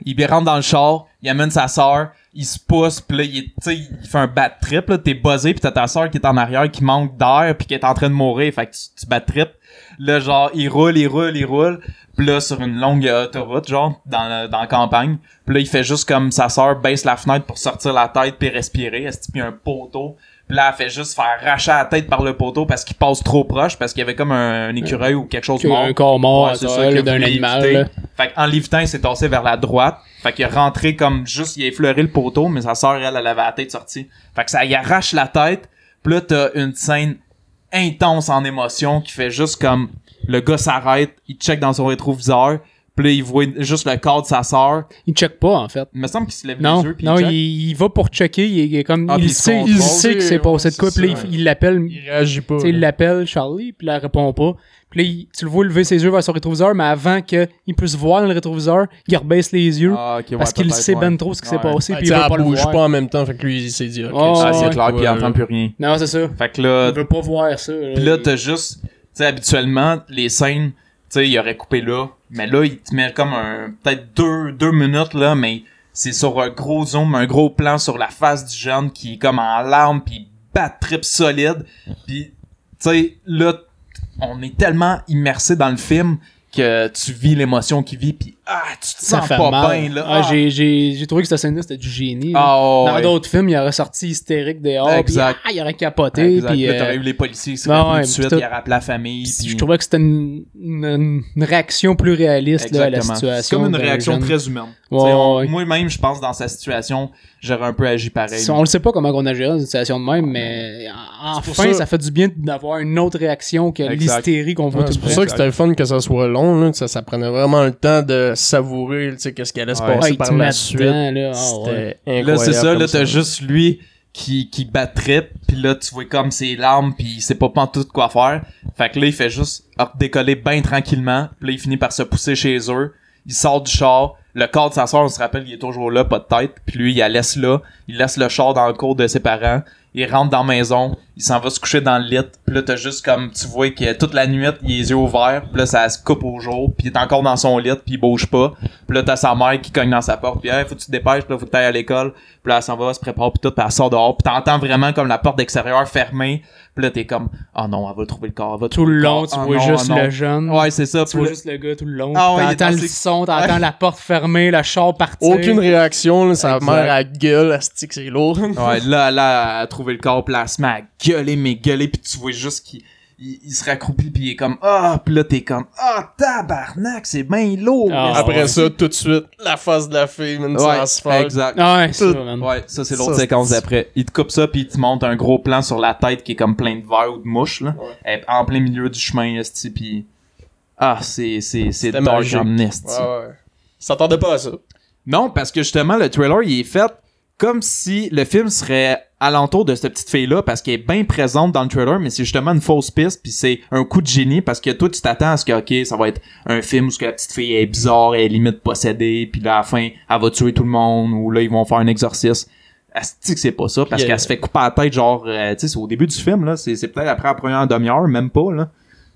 Il rentre dans le char, il amène sa sœur, il se pousse, puis là, il, il fait un bad trip, là, t'es buzzé, puis t'as ta sœur qui est en arrière, qui manque d'air, puis qui est en train de mourir, fait que tu, tu bad trip. Là, genre, il roule, il roule, il roule. Puis là, sur une longue autoroute, genre, dans, la- dans campagne. Puis là, il fait juste comme sa sœur baisse la fenêtre pour sortir la tête puis respirer. Est-ce a un poteau? Puis là, elle fait juste faire arracher la tête par le poteau parce qu'il passe trop proche, parce qu'il y avait comme un, un écureuil ou quelque chose Que- mort. un corps mort, Ouais, d'un animal, là. Fait qu'en l'évitant, il s'est tassé vers la droite. Fait qu'il est rentré comme juste, il a effleuré le poteau, mais sa sœur, elle, elle avait la tête sortie. Fait que ça y arrache la tête. Puis là, t'as une scène intense en émotion qui fait juste comme le gars s'arrête, il check dans son rétroviseur, puis là, il voit juste le corps de sa sœur. Il check pas, en fait. Il me semble qu'il se lève Non, les yeux, puis non, il il, check. il va pour checker, il, est comme, Ah, puis il il sait, il sait que c'est passé de quoi, puis là, il- l'appelle, Il réagit pas. tu sais, il l'appelle Charlie, puis là, elle répond pas. Puis là, il- tu le vois lever ses yeux vers son rétroviseur, mais avant qu'il puisse voir dans le rétroviseur, il rebaisse les yeux, Ah, ok, ouais, parce qu'il sait ouais. ben trop ce qui s'est Ouais. passé, Ouais, puis il veut pas le bouge voir. pas en même temps, fait que lui, il s'est dit, ok, Oh, Ah, c'est clair, puis il entend plus rien. Non, c'est ça. Fait que là, Il veut pas voir ça. Pis là, t'as juste, tu sais, habituellement, les scènes, il aurait coupé là, mais là, il te met comme un, peut-être deux, deux minutes, là, mais c'est sur un gros zoom, un gros plan sur la face du jeune qui est comme en larmes, pis bat trip solide, pis, tu sais, là, on est tellement immersé dans le film que tu vis l'émotion qu'il vit, pis ah, tu te ça sens fait pas mal. bien, là. Ah, j'ai, j'ai, j'ai trouvé que cette scène-là, c'était du génie. Ah, Dans ouais. d'autres films, il aurait sorti hystérique dehors, Exact. puis ah, il aurait capoté, Exact. puis Là, euh, t'aurais eu les policiers qui se rappelaient ouais, tout de pis suite, tout- il a rappelé la famille, Puis pis- je trouvais que c'était une, une- une réaction plus réaliste là, à la situation. C'est comme une réaction jeune. très humaine. Ouais, ouais. Moi-même, je pense dans sa situation, j'aurais un peu agi pareil. On le sait pas comment on a géré dans une situation de même, mais enfin, ça... ça- fait du bien d'avoir une autre réaction que Exact. l'hystérie qu'on voit Ouais, tout c'est pour ça que c'était le fun que ça soit long, là. Ça, ça prenait vraiment le temps de savourer, tu sais, qu'est-ce qui allait se. Ah, passer il par la suite. dedans, là. Ah, C'était ouais. incroyable. Là, c'est ça, là, t'as juste lui qui, qui bat trip, pis là, tu vois comme ses larmes, pis il sait pas tout quoi faire. Fait que là, il fait juste décoller bien tranquillement, pis là, il finit par se pousser chez eux. Il sort du char, le corps de sa soeur, on se rappelle, il est toujours là, pas de tête, puis lui, il la laisse là, il laisse le char dans le cours de ses parents, il rentre dans la maison, il s'en va se coucher dans le lit, pis là, t'as juste comme, tu vois que toute la nuit, il a les yeux ouverts, pis là, ça se coupe au jour, pis il est encore dans son lit, pis il bouge pas, pis là, t'as sa mère qui cogne dans sa porte, pis hey, faut que tu te dépêches, pis là, faut que t'ailles à l'école, pis là, elle s'en va, elle se prépare, pis tout, pis elle sort dehors, pis t'entends vraiment comme la porte d'extérieur fermée, pis là, t'es comme, oh non, elle va trouver le corps, elle va Tout trouver le long, corps. tu Ah vois non, juste ah le jeune. Ouais, c'est ça, Tu vois là- juste le gars tout le long. Ah ouais, il est t'entends dans le son, t'entends la porte fermée, le char partir. Aucune réaction, là, sa mère à gueule, que c'est lourd. Ouais, là, là, elle a trouvé le corps, là, elle se met à gueuler, mais gueuler, pis tu vois juste qu'il il, il se raccroupit, pis il est comme, ah, pis là, t'es comme, ah, tabarnak, c'est bien lourd. Ah, Après ouais. ça, tout de suite, la face de la fille, man, Ouais, exact. Ah ouais, ça, Tout-. Ouais, ça c'est l'autre séquence d'après. Il te coupe ça puis il te montre un gros plan sur la tête qui est comme plein de verre ou de mouches là, en plein milieu du chemin esti puis ah c'est c'est c'est dark. Ouais, ouais. S'attendait pas à ça? Non, parce que justement le trailer il est fait comme si le film serait alentour de cette petite fille là parce qu'elle est bien présente dans le trailer mais c'est justement une fausse piste puis c'est un coup de génie parce que toi tu t'attends à ce que ok ça va être un film où ce que la petite fille est bizarre elle est limite possédée puis là à la fin elle va tuer tout le monde ou là ils vont faire un exorcisme Asti que c'est pas ça parce qu'elle se fait couper la tête genre euh, tu sais c'est au début du film là c'est c'est peut-être après la première demi-heure même pas là.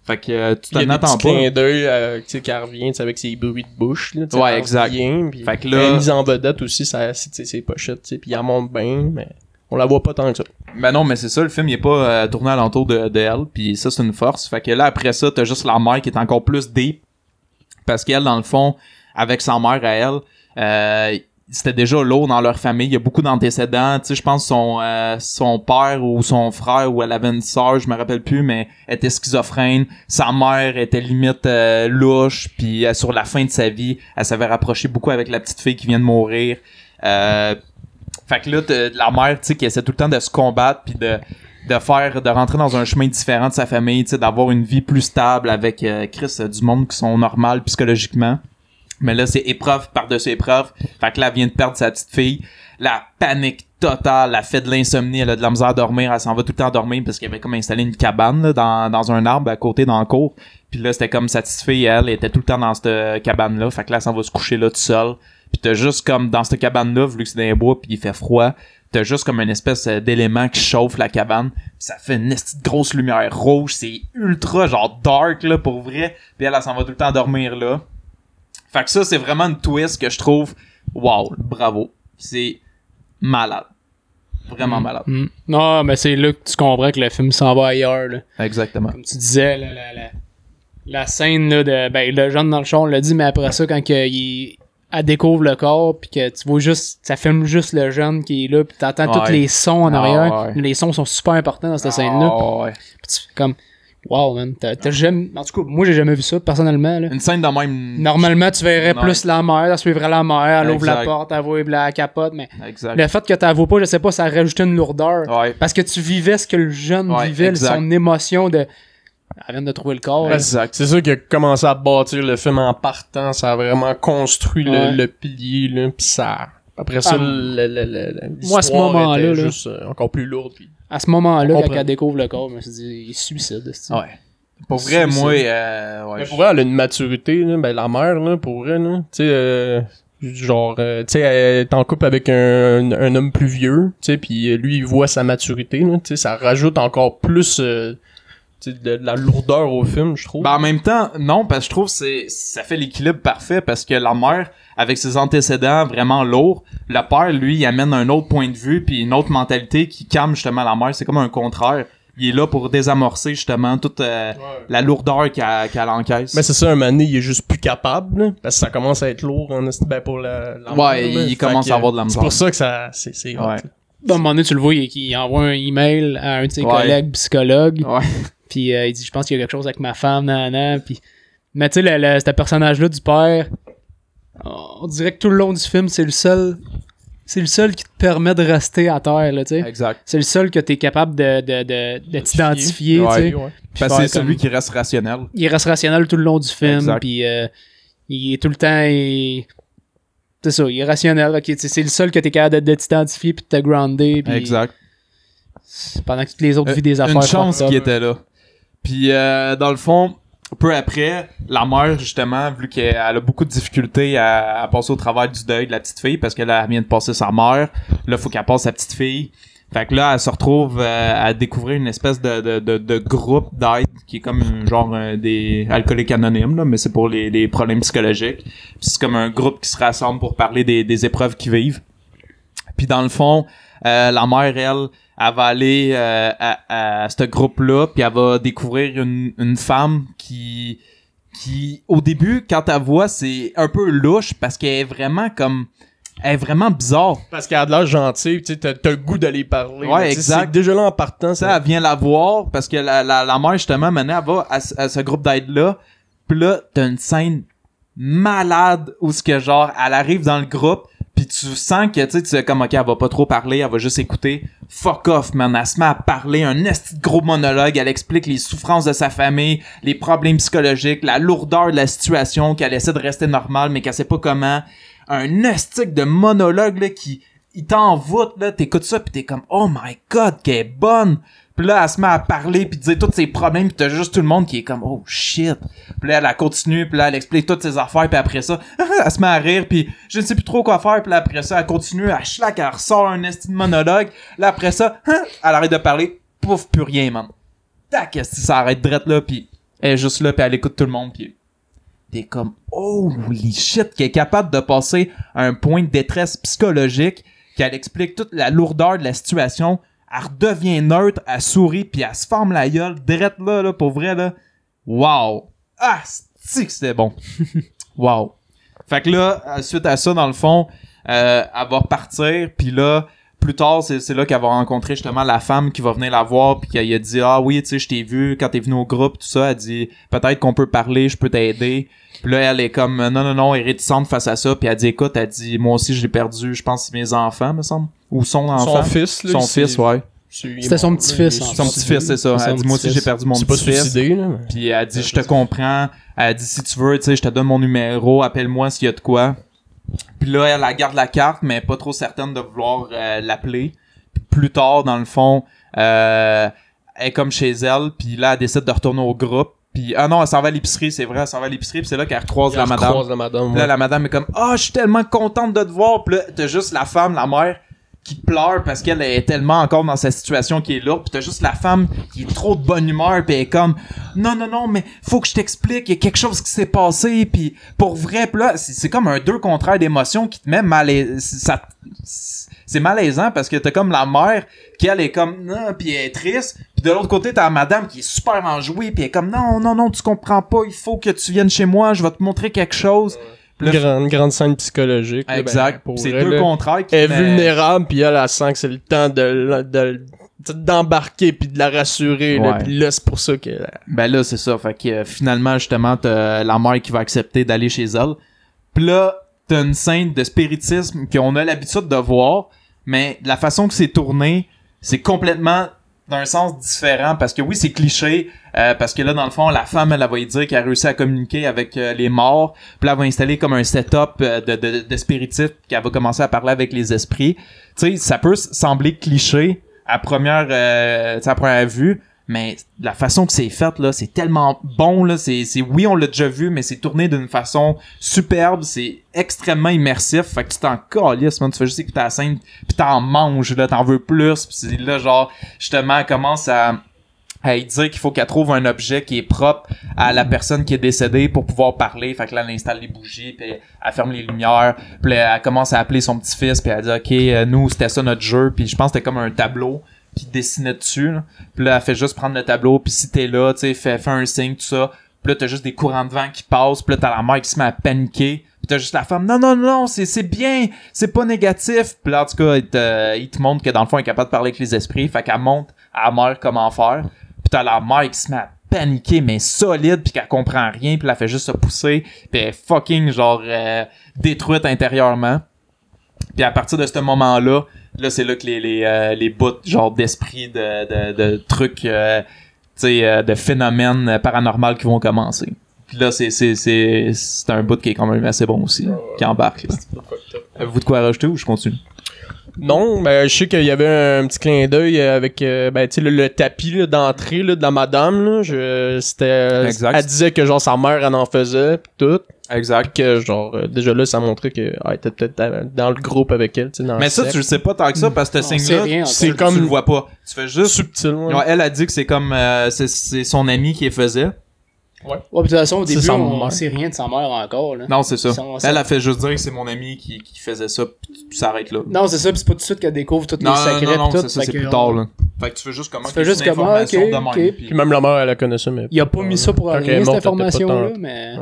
Fait que euh, tu Il y a t'en des attends pas. clins d'œil, euh, tu sais, qui revient, avec ses bruits de bouche, là, tu sais, Ouais, exact. puis Fait que là- est mise en vedette aussi, ça, c'est, ses pochettes, tu sais, puis elle monte bien, mais on la voit pas tant que ça. Ben non, mais c'est ça, le film il est pas euh, tourné alentour de, de elle, puis ça c'est une force. Fait que là après ça, t'as juste la mère qui est encore plus deep, parce qu'elle dans le fond, avec sa mère à elle, euh, c'était déjà lourd dans leur famille. Il y a beaucoup d'antécédents. Tu sais, je pense son euh, son père ou son frère ou elle avait une sœur, je me rappelle plus, mais était schizophrène. Sa mère était limite euh, louche. Puis euh, sur la fin de sa vie, elle s'avait rapproché beaucoup avec la petite fille qui vient de mourir. Euh, fait que là, la mère, tu sais, qui essaie tout le temps de se combattre puis de de faire de rentrer dans un chemin différent de sa famille, tu sais, d'avoir une vie plus stable avec euh, Chris euh, du monde qui sont normales psychologiquement. Mais là, c'est épreuve par-dessus épreuve. Fait que là, elle vient de perdre sa petite fille. La panique totale, elle fait de l'insomnie, elle a de la misère à dormir, elle s'en va tout le temps dormir parce qu'elle avait comme installé une cabane là, dans, dans un arbre à côté dans le cour. Puis là, c'était comme sa petite fille, elle, était tout le temps dans cette cabane-là. Fait que là, elle s'en va se coucher là tout seul. Puis t'as juste comme dans cette cabane-là, vu que c'est dans les bois puis il fait froid, t'as juste comme une espèce euh, d'élément qui chauffe la cabane. Puis ça fait une grosse lumière rouge. C'est ultra genre dark là pour vrai. Puis elle, elle s'en va tout le temps dormir là. Fait que ça, c'est vraiment une twist que je trouve wow, bravo. C'est malade. Vraiment malade. Mm. Non, mais c'est là que tu comprends que le film s'en va ailleurs. Là. Exactement. Comme tu disais, la, la, la, la scène là, de ben le jeune dans le champ on l'a dit mais après ça quand il elle découvre le corps puis que tu vois juste ça filme juste le jeune qui est là puis t'entends tous les sons en Ah, arrière ouais. les sons sont super importants dans cette scène là Ah, ouais. comme wow man t'as jamais en tout cas moi j'ai jamais vu ça personnellement là Une scène de même. normalement tu verrais plus la mère elle suivrait la mère elle ouvre la porte elle voit la capote mais Exact. le fait que tu vois pas je sais pas ça rajoutait une lourdeur Ouais. parce que tu vivais ce que le jeune vivait exact. son émotion de elle vient de trouver le corps. Exact. C'est ça qui a commencé à bâtir le film en partant. Ça a vraiment construit le, Ouais. le pilier, là, pis ça... Après ça, Ah, le, le, le, le- moi, à ce moment-là, était là. juste euh, encore plus lourde. Puis... à ce moment-là, quand comprend. elle découvre le corps, je me suis dit, il suicide. Ouais. Pour vrai, C'est moi, euh, ouais, Mais pour elle, elle a une maturité, là, ben la mère, là, pour elle, là, tu sais, euh, genre, euh, tu sais, elle est en couple avec un, un, un homme plus vieux, tu sais, puis lui, il voit sa maturité, là, tu sais, ça rajoute encore plus, euh, de, de la lourdeur au film, je trouve. Ben, en même temps, non, parce que je trouve que c'est ça fait l'équilibre parfait parce que la mère, avec ses antécédents vraiment lourds, le père, lui, il amène un autre point de vue puis une autre mentalité qui calme justement la mère. C'est comme un contraire. Il est là pour désamorcer justement toute euh, la lourdeur qu'elle qu'elle encaisse. Mais c'est ça, un moment donné, il est juste plus capable, là, parce que ça commence à être lourd, en ben, pour la, la Ouais, mère, il Fait commence que, à avoir de la C'est pour ça que ça, c'est, c'est Ouais. là. À un moment donné, tu le vois, il, il envoie un email à un de ses Ouais. collègues psychologues. Ouais. Puis euh, il dit, je pense qu'il y a quelque chose avec ma femme, nan, nan. Puis... Mais tu sais, ce personnage-là du père, on dirait que tout le long du film, c'est le seul. C'est le seul qui te permet de rester à terre, là, tu sais. Exact. C'est le seul que t'es capable de, de, de, de t'identifier, tu sais. Ouais. Parce que c'est celui comme- qui reste rationnel. il reste rationnel tout le long du film puis euh, il est tout le temps il- c'est ça il est rationnel c'est le seul que t'es capable de, de t'identifier puis de te grounder Exact. pendant que toutes les autres Euh, vivent des affaires Une chance up. était là. Puis euh, dans le fond, peu après, la mère justement, vu qu'elle a beaucoup de difficultés à, passer au travers du deuil de la petite fille, parce que là, elle vient de passer sa mère, là, faut qu'elle passe sa petite fille. Fait que là, elle se retrouve euh, à découvrir une espèce de, de, de, groupe d'aide qui est comme un genre euh, des alcooliques anonymes, là, mais c'est pour les, les problèmes psychologiques. C'est comme un groupe qui se rassemble pour parler des, des épreuves qu'ils vivent. Puis dans le fond, euh, la mère, elle, elle va aller euh, à, à ce groupe-là, puis elle va découvrir une, une femme qui, qui, au début, quand elle voit, c'est un peu louche parce qu'elle est vraiment comme, elle est vraiment bizarre. Parce qu'elle a de l'air gentille, tu sais, t'as, le goût d'aller parler. Ouais, là, exact. Déjà là, en partant, Ça, elle vient la voir parce que la, la, la mère, justement, maintenant, elle va à, ce- à ce groupe d'aide-là. Puis là, t'as une scène malade où ce que genre, elle arrive dans le groupe, puis tu sens que, tu sais, comme, ok, elle va pas trop parler, elle va juste écouter. Fuck off, man. Elle se met à parler, un esti gros monologue, elle explique les souffrances de sa famille, les problèmes psychologiques, la lourdeur de la situation, qu'elle essaie de rester normale, mais qu'elle sait pas comment. Un estique de monologue, là, qui, il t'envoûte, là, t'écoutes ça, pis t'es comme, oh my god, qu'elle est bonne! Puis là, elle se met à parler, puis dire tous ses problèmes, pis t'as juste tout le monde qui est comme, oh shit! Puis là, elle, continue, puis là, elle explique toutes ses affaires, puis après ça, elle se met à rire, puis je ne sais plus trop quoi faire, puis là, après ça, elle continue, elle schlack, elle ressort un esti de monologue, là, après ça, elle arrête de parler, pouf, plus rien, man. Tac, esti, ça arrête drette là, puis elle est juste là, puis elle écoute tout le monde, puis t'es comme holy shit qui est capable de passer à un point de détresse psychologique qu'elle explique toute la lourdeur de la situation elle redevient neutre elle sourit puis elle se forme la gueule drette là là pour vrai là. Wow. Ah c'est que c'était bon. Wow. Fait que là euh, suite à ça dans le fond euh, elle va repartir puis là plus tard, c'est c'est là qu'elle va rencontrer justement la femme qui va venir la voir puis qu'elle a dit ah oui tu sais je t'ai vu quand t'es venu au groupe tout ça elle dit peut-être qu'on peut parler je peux t'aider puis là elle est comme non non non elle est réticente face à ça puis elle dit écoute elle dit moi aussi j'ai perdu je pense mes enfants me semble. Ou son enfant. Son fils, là. son fils ouais. C'était son petit-fils, est son petit-fils c'est ça. Elle dit moi aussi j'ai perdu mon petit-fils suicidé, là. mais- puis elle dit je te comprends. Elle dit si tu veux tu sais je te donne mon numéro appelle-moi s'il y a de quoi puis là elle, elle garde la carte mais pas trop certaine de vouloir euh, l'appeler plus tard dans le fond euh, elle est comme chez elle puis là elle décide de retourner au groupe puis ah non elle s'en va à l'épicerie c'est vrai elle s'en va à l'épicerie puis c'est là qu'elle recroise la madame la madame, puis là, ouais. la madame est comme Ah, je suis tellement contente de te voir. Puis là, t'as juste la femme, la mère, qui pleure parce qu'elle est tellement encore dans sa situation qui est là. Puis t'as juste la femme qui est trop de bonne humeur. Puis elle est comme Non, non, non, mais faut que je t'explique. Il quelque chose qui s'est passé. Puis pour vrai, puis là, c'est comme un deux contraires d'émotions qui te met mal. Ça, c'est malaisant parce que t'as comme la mère qui elle est comme non puis elle est triste puis de l'autre côté t'as la madame qui est super enjouée puis est comme non non non tu comprends pas il faut que tu viennes chez moi je vais te montrer quelque chose Une grande, grande scène psychologique. là, ben, exact pour c'est vrai, deux là. contraires qui Elle est mais- vulnérable, puis elle, elle sent que c'est le temps de, de, de- d'embarquer puis de la rassurer. Là, puis là, c'est pour ça que... Ben là, c'est ça. Fait que euh, finalement, justement, t'as la mère qui va accepter d'aller chez elle. Puis là, t'as une scène de spiritisme qu'on a l'habitude de voir, mais la façon que c'est tourné, c'est complètement d'un sens différent parce que oui, c'est cliché euh, parce que là dans le fond, la femme elle, va lui dire qu'elle a réussi à communiquer avec euh, les morts, puis là, elle va installer comme un setup euh, de, de, de spiritisme qu'elle va commencer à parler avec les esprits. Tu sais, ça peut sembler cliché à première euh, à première vue, mais la façon que c'est fait là, c'est tellement bon là, c'est oui, on l'a déjà vu mais c'est tourné d'une façon superbe, c'est extrêmement immersif, fait que tu t'en calisses, tu fais juste écouter la scène puis t'en manges là, t'en veux plus, puis c'est là genre justement elle commence à à dire qu'il faut qu'elle trouve un objet qui est propre à la personne qui est décédée pour pouvoir parler. Fait que là, elle installe les bougies, puis elle ferme les lumières. Puis elle commence à appeler son petit-fils, puis elle dit « Ok, euh, nous, c'était ça notre jeu. » Puis je pense que c'était comme un tableau qui dessinait dessus. là. Puis là, elle fait juste prendre le tableau, puis si t'es là, tu sais, fais, fais un signe, tout ça. Puis là, t'as juste des courants de vent qui passent, puis là, t'as la mère qui se met à paniquer. Puis t'as juste la femme, non, non, non, c'est, c'est bien, c'est pas négatif. Puis là, en tout cas, il te, il te montre que dans le fond, elle est capable de parler avec les esprits. Fait qu'elle montre à la comment faire. Puis t'as la mère qui se met à paniquer, mais solide, puis qu'elle comprend rien, puis elle fait juste se pousser, puis fucking, genre, euh, détruite intérieurement. Puis à partir de ce moment-là, là, c'est là que les, les, euh, les bouts, genre, d'esprit, de, de, de trucs, euh, tu sais, euh, de phénomènes paranormaux qui vont commencer. Puis là, c'est, c'est, c'est, c'est un bout qui est quand même assez bon aussi, qui embarque, là. Avez-vous de quoi rajouter ou je continue? Non, ben je sais qu'il y avait un petit clin d'œil avec euh, ben tu sais le, le tapis là, d'entrée là, de la madame là, je c'était Exact. elle disait que genre sa mère elle en faisait pis tout, Exact. que genre euh, déjà là ça montrait que ah, était peut-être dans le groupe avec elle, tu sais dans Mais ça, secte. tu le sais pas tant que ça, parce que ce signe-là, c'est comme- tu le vois pas. Tu fais juste subtil. ouais. Ouais, elle a dit que c'est comme euh, c'est, c'est son ami qui les faisait. Ouais, puis de toute façon, au début, on mère. sait rien de sa mère encore, là. Non, c'est ça. On. Elle a fait juste dire que c'est mon ami qui, qui faisait ça, puis tu s'arrêtes là. Non, c'est ça, pis c'est pas tout de suite qu'elle découvre tous non, les non, secrets non, non, tout. c'est ça, fait c'est que plus on- tard, là. Fait que tu fais juste comment Tu fais juste une comment, ok, information de ok. même, Puis puis- même la mère elle la connaissait mais Il a pas mis ça pour rien, cette morte, information-là, mais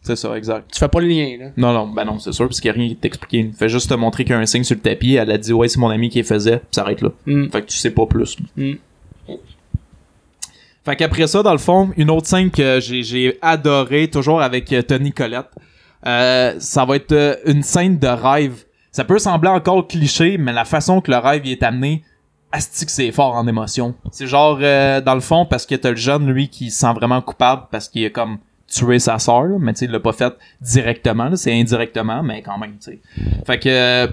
C'est ça, exact. tu fais pas le lien, là. Non, non, ben non, c'est sûr, parce qu'il y a rien qui t'expliqué. Il fait juste te montrer qu'il y a un signe sur le tapis, elle a dit, ouais, c'est mon ami qui faisait, puis ça arrête là. Mm. Fait que tu sais pas plus. Fait qu'après ça, dans le fond, une autre scène que j'ai, j'ai adoré, toujours avec euh, Tony Collette, euh, ça va être euh, une scène de rêve. Ça peut sembler encore cliché, mais la façon que le rêve y est amené, asti que c'est fort en émotion. C'est genre, dans le fond, parce que t'as le jeune, lui, qui se sent vraiment coupable parce qu'il a comme tué sa sœur, mais tu sais, il l'a pas fait directement, c'est indirectement, mais quand même, tu sais. Fait que...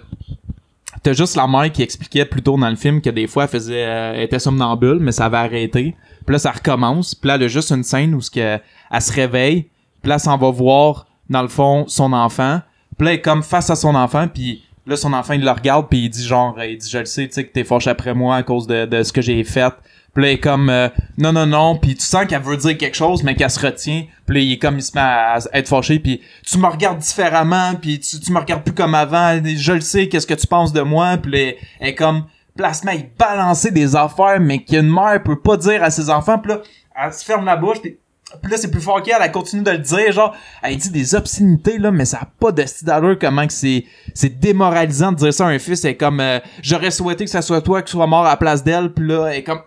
euh, T'as juste la mère qui expliquait plus tôt dans le film que des fois elle faisait euh, elle était somnambule mais ça avait arrêté. Puis là ça recommence, puis là elle a juste une scène où ce que elle se réveille, puis là s'en va voir dans le fond son enfant. Puis là elle est comme face à son enfant puis là son enfant il le regarde puis il dit genre il dit je le sais tu sais que t'es fâché après moi à cause de, de ce que j'ai fait. Puis là, il est comme euh, non non non, puis tu sens qu'elle veut dire quelque chose mais qu'elle se retient. Puis là, il est comme il se met à, être fâché puis tu me regardes différemment puis tu, tu me regardes plus comme avant, je le sais qu'est-ce que tu penses de moi. Puis là, elle est comme placement il balançait des affaires mais qu'une mère peut pas dire à ses enfants. Puis là, elle se ferme la bouche puis là, c'est plus fort qu'elle, elle continue de le dire, genre, elle dit des obscénités, là, mais ça a pas de style comment que c'est, c'est démoralisant de dire ça à un fils, c'est comme, euh, j'aurais souhaité que ça soit toi qui soit mort à la place d'elle, puis là, elle est comme,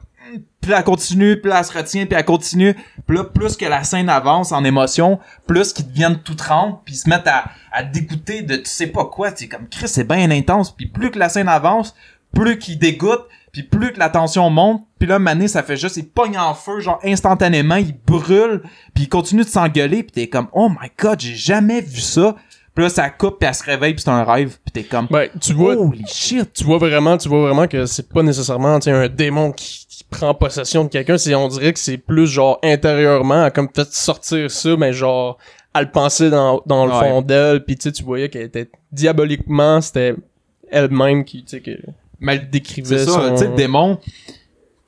puis elle continue, puis elle se retient, puis elle continue, puis là, plus que la scène avance en émotion, plus qu'ils deviennent tout trempe, puis ils se mettent à, à dégoûter de tu sais pas quoi, c'est comme, Chris, c'est bien intense, puis plus que la scène avance, plus qu'ils dégoûtent, puis plus que la tension monte, puis là, Mané, ça fait juste, il pogne en feu, genre, instantanément, il brûle, puis il continue de s'engueuler, puis t'es comme, oh my god, j'ai jamais vu ça. Puis là, ça coupe, puis elle se réveille, puis c'est un rêve, puis t'es comme, Ben, tu vois holy shit. tu vois vraiment tu vois vraiment que c'est pas nécessairement tu sais, un démon qui, qui prend possession de quelqu'un, c'est on dirait que c'est plus genre intérieurement, comme fait sortir ça mais genre à le penser dans, dans le Ouais. fond d'elle, puis tu sais tu voyais qu'elle était diaboliquement, c'était elle-même qui tu sais que Mais décrivait c'est ça, son- tu sais, le démon, tu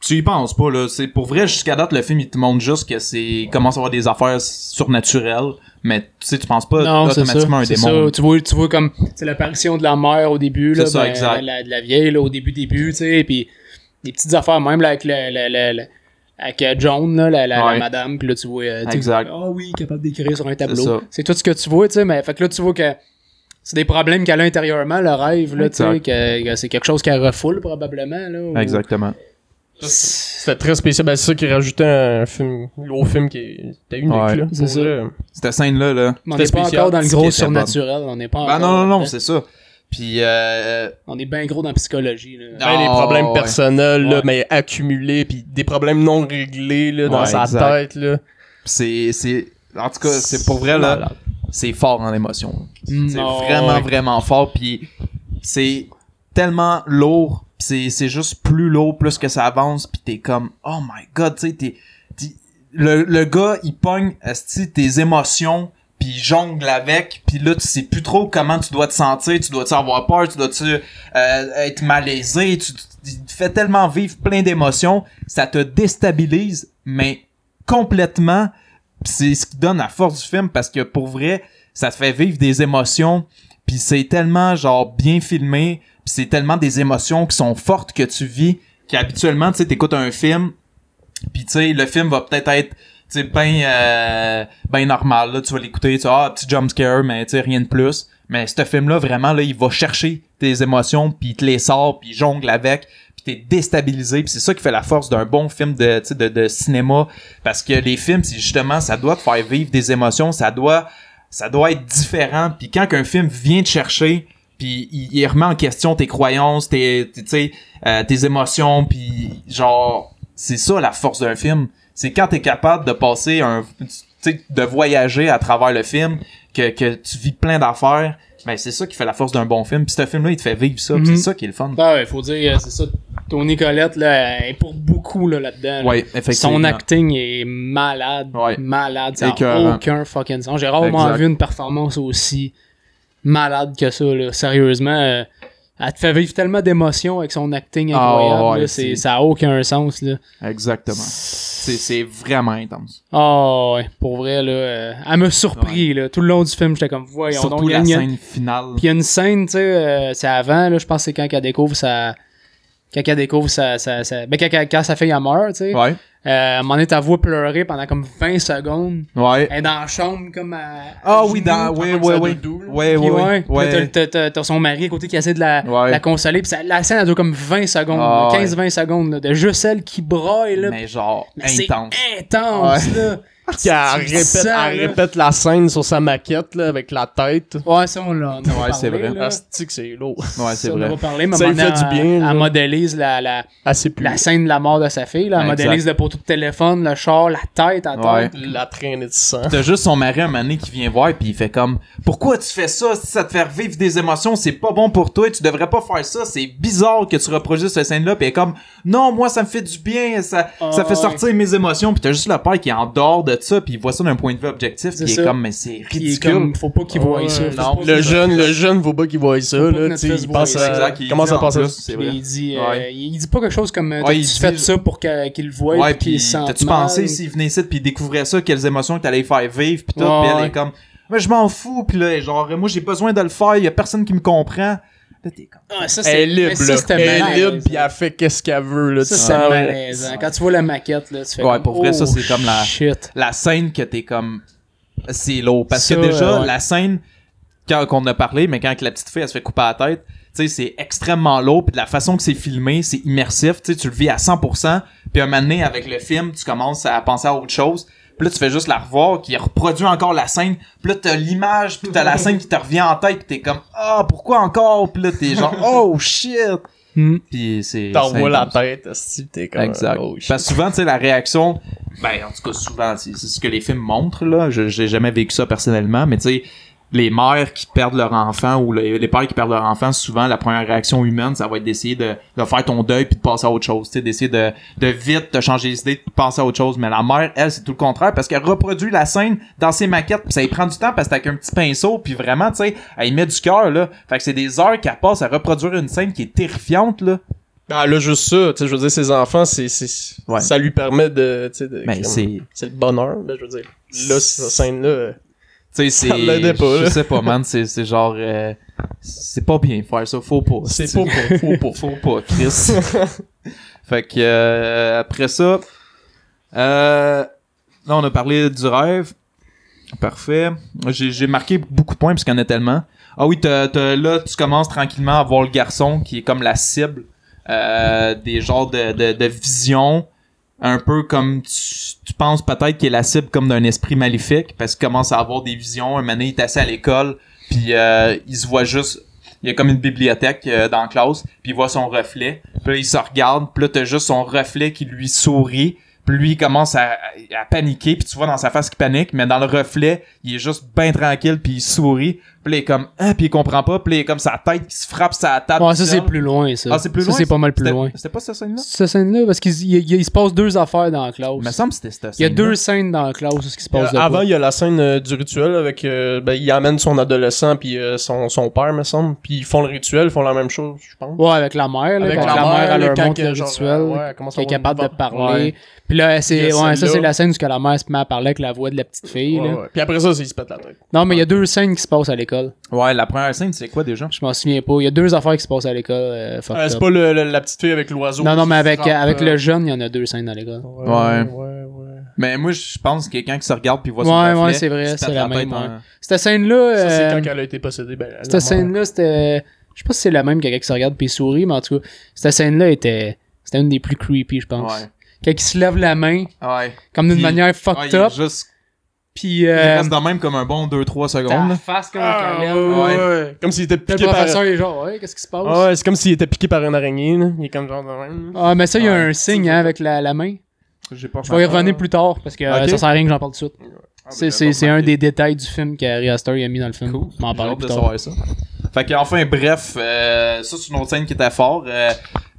y penses pas là c'est pour vrai jusqu'à date le film il te montre juste que c'est commence à avoir des affaires surnaturelles mais tu sais tu penses pas Non, c'est ça. automatiquement un démon ça. Tu vois, tu vois comme c'est l'apparition de la mère au début, là, ça, ben, exact. La, de la vieille là, au début début, tu sais, puis des petites affaires même là, avec le, le, le- le- avec euh, John là, la, la, madame, puis là tu vois, euh, tu Exact. ah oui, capable d'écrire sur un tableau. C'est tout ce que tu vois, tu sais, mais fait que là tu vois que c'est des problèmes qu'elle a intérieurement, le rêve là, tu sais, que, que c'est quelque chose qu'elle refoule probablement là. ou- exactement C'était très spécial. Ben, c'est ça qui rajoutait un film, au film qui était unique, Ouais. là. C'est ça. cette scène là on n'est pas encore dans le gros surnaturel, on n'est pas ben encore non non non c'est ça puis euh, On est bien gros dans la psychologie là. Ben, les problèmes ouais. personnels, là, Ouais. mais accumulés, puis des problèmes non réglés, là, dans Ouais, sa exact. tête, là. c'est c'est en tout cas c'est pour vrai là c'est fort en émotion c'est vraiment ouais. vraiment fort puis c'est tellement lourd c'est c'est juste plus lourd plus que ça avance puis t'es comme oh my god tu sais t'es le, le gars il pogne tes émotions puis jongle avec puis là tu sais plus trop comment tu dois te sentir tu dois tu avoir peur tu dois tu être malaisé tu, tu- fait tellement vivre plein d'émotions ça te déstabilise mais complètement c'est ce qui donne la force du film parce que pour vrai, ça te fait vivre des émotions puis c'est tellement genre bien filmé, c'est tellement des émotions qui sont fortes que tu vis qu'habituellement tu sais t'écoutes un film puis tu sais le film va peut-être être tu sais ben euh, normal là, tu vas l'écouter, tu ah, petit jump scare mais tu sais rien de plus. Mais ce film là vraiment là, il va chercher tes émotions puis il te les sort puis jongle avec puis t'es déstabilisé puis c'est ça qui fait la force d'un bon film de, de de cinéma parce que les films c'est justement ça doit te faire vivre des émotions ça doit ça doit être différent puis quand qu'un film vient te chercher puis il, il remet en question tes croyances tes tes- euh, tes émotions puis genre c'est ça la force d'un film c'est quand t'es capable de passer un tu sais de voyager à travers le film que, que tu vis plein d'affaires ben c'est ça qui fait la force d'un bon film puis ce film là il te fait vivre ça Mhm. c'est ça qui est le fun Ah ouais, faut dire, euh, c'est ça. Tony Collette, là, est pour beaucoup, là, là-dedans. là. ouais effectivement Son acting est malade. Ouais. Malade. Ça n'a aucun fucking sens. J'ai rarement Exact. vu une performance aussi malade que ça, là. Sérieusement. euh, elle te fait vivre tellement d'émotions avec son acting Ah, incroyable. ouais, là, c'est- ça a aucun sens, là. exactement c'est c'est vraiment intense Ah ouais, pour vrai, là. euh, elle m'a surpris, là. Tout le long du film, j'étais comme, voyons surtout donc, a la scène finale Puis il y a une scène, tu sais, euh, c'est avant, là, je pense que c'est quand qu'elle découvre sa. Quand elle découvre sa. sa, sa- Ben, quand, quand- quand sa fille elle meurt, tu sais. ouais Euh, à un moment donné, ta voix pleurer pendant comme 20 secondes. ouais Elle est dans la chambre, comme à. Ah à oui, genoux, dans, oui, oui, oui. dodo, là. Ouais, ouais, t'as- son mari à côté qui essaie de la, Ouais. la consoler. Puis ça- la scène, elle dure comme 20 secondes. Ah, là, 15-20 secondes. là, de juste elle qui braille, là. Mais genre, Mais c'est intense. intense, là. Puis elle Tu répète, sens, elle répète la scène sur sa maquette, là, avec la tête. Ouais, ça, on l'a. Ouais, c'est vrai. là. Asti que c'est lourd. Ouais, c'est Ça, on vrai. va parler, mais Ça fait du bien, Elle, elle modélise la, la, la scène de la mort de sa fille. Là. Elle Exact. modélise le poteau de téléphone, le char, la tête à Ouais. La traînée de sang. T'as juste son mari un moment donné qui vient voir puis il fait comme pourquoi tu fais ça? Si ça te fait revivre des émotions c'est pas bon pour toi tu devrais pas faire ça c'est bizarre que tu reproduises cette scène là puis elle est comme non moi ça me fait du bien ça Ah, ça fait ouais. sortir mes émotions puis t'as juste le père qui est en dehors de ça puis il voit ça d'un point de vue objectif C'est puis il est comme mais c'est il ridicule comme, faut pas qu'il voie Ouais, ça. non, Le jeune, le jeune, faut pas qu'il voie ça, là, tu il pense ça. à, exact il commence dit à en penser ça. il dit, euh, Ouais. il dit pas quelque chose comme, euh, il dit- fait ça pour qu'il le voie ouais puis t'as-tu pensé s'il venait ici puis il découvrait ça quelles émotions que t'allais faire vivre puis tout puis elle est comme mais je m'en fous puis là genre moi j'ai besoin de le faire y a personne qui me comprend là t'es comme Ah, ça, Elle c'est est libre, ça, là. Elle est libre, pis elle fait qu'est-ce qu'elle veut, là. Ça, c'est malaisant. Quand tu vois la maquette, là, tu fais Ouais, comme, pour vrai, ça, oh, c'est comme la- Shit. la scène que t'es comme c'est lourd parce Ça, que déjà ouais. la scène quand qu'on a parlé mais quand que la petite fille elle se fait couper la tête tu sais c'est extrêmement lourd puis de la façon que c'est filmé c'est immersif tu sais tu le vis à 100% puis un moment donné avec le film tu commences à penser à autre chose puis là tu fais juste la revoir qui reproduit encore la scène puis là t'as l'image puis t'as la scène qui te revient en tête puis t'es comme ah pourquoi encore puis là t'es genre oh shit Hmm. puis c'est T'envoies la tête, asti, t'es comme. Exact. oh, shit. Parce que souvent, tu sais, la réaction, ben, en tout cas, souvent, c'est ce que les films montrent, là. Je, j'ai jamais vécu ça personnellement, mais tu sais, les mères qui perdent leur enfant ou les, les pères qui perdent leur enfant, souvent, la première réaction humaine, ça va être d'essayer de, de faire ton deuil puis de passer à autre chose, d'essayer de, de vite te changer les idées, de passer à autre chose. Mais la mère, elle, c'est tout le contraire parce qu'elle reproduit la scène dans ses maquettes puis ça lui prend du temps parce que t'as qu'un petit pinceau puis vraiment, tu sais, elle y met du cœur, là. Fait que c'est des heures qu'elle passe à reproduire une scène qui est terrifiante, là. Ben là, juste ça, tu sais, je veux dire, ses enfants, c'est, c'est, Ouais. ça lui permet de, tu sais, de- comme- c'est. c'est le bonheur, ben, je veux dire. Là, cette scène-là, Tu sais, c'est. Pas, Je sais pas, man. C'est c'est genre. euh, c'est pas bien faire ça. Faut pas. c'est pas pour, faut pas. Faut pas, Chris. fait que euh, après ça, euh, là on a parlé du rêve. Parfait. J'ai j'ai marqué beaucoup de points parce qu'il y en a tellement. Ah oui, t'as- t'as- là tu commences tranquillement à voir le garçon qui est comme la cible euh, des genres de, de, de visions. Un peu comme tu, tu penses peut-être qu'il est la cible comme d'un esprit maléfique parce qu'il commence à avoir des visions. Un moment il est assis à l'école puis euh, il se voit juste il y a comme une bibliothèque euh, dans la classe, puis il voit son reflet. Puis là, il se regarde, puis là, t'as juste son reflet qui lui sourit. Puis lui, il commence à, à paniquer, puis tu vois dans sa face qu'il panique, mais dans le reflet, il est juste bien tranquille, puis il sourit. Puis là, il est comme, ah, puis il comprend pas, puis là, il est comme sa tête qui se frappe sa table. Ouais, ça, c'est plus loin, ça. Ah, c'est plus Ça, loin? c'est pas mal plus C'était- loin. C'était pas cette scène-là? Cette scène-là, parce qu'il il- il- il se passe deux affaires dans la classe. Il me semble que c'était cette Il y a deux scènes dans la classe ce qui se passe Euh, de avant, il y a la scène euh, du rituel avec, euh, ben, il amène son adolescent puis euh, son, son père, me semble. Puis ils font le rituel, ils font la même chose, je pense. Ouais, avec la mère, là, Avec la la, mère, elle leur montre le rituel, qui est capable de parler. Puis là, c'est, ouais, ça, c'est la scène où la mère se met à parler avec la voix de la petite fille, Ouais, là. ouais. Puis après ça, c'est- il se pète la tête. Non, mais il y a deux scènes qui se passent à l'école. Ouais, la première scène, c'est quoi déjà? Je m'en souviens pas. Il y a deux affaires qui se passent à l'école. euh, fucked Euh, c'est up. pas le, le- la petite fille avec l'oiseau. Non, non, mais avec, frappe, avec euh, le jeune, il y en a deux scènes dans l'école. Ouais, Ouais. ouais, ouais. Mais moi, je pense que quelqu'un qui se regarde puis voit son Ouais, reflet, ouais, c'est vrai, se c'est la tête même, en- ouais. Cette scène-là, Ça, c'est euh, quand elle a été possédée. Ben, la cette scène-là, c'était. Je sais pas si c'est la même que quelqu'un qui se regarde puis il sourit, mais en tout cas, cette scène-là était. C'était une des plus creepy, je pense. Ouais. Quand il se lève la main, Ouais. comme d'une manière fucked il up, juste puis Il euh, reste de même comme un bon 2-3 ta secondes. face comme Ah, un ouais, ouais. Comme s'il était piqué le par... professeur il est genre, ouais, qu'est-ce qui se passe? Ah ouais, c'est comme s'il était piqué par une araignée, là. Il est comme genre de même. là. Ah, mais ça, il y a Ouais. un signe hein, avec la, la main. J'ai pas Je vais y revenir plus tard parce que ça sert à rien que j'en parle tout de suite. Ah, C'est- ben, C'est un des détails du film qu'Ari Aster a mis dans le film. Cool. Je m'en plus de tard. ça. Fait que enfin bref, euh, ça c'est une autre scène qui était fort. Euh,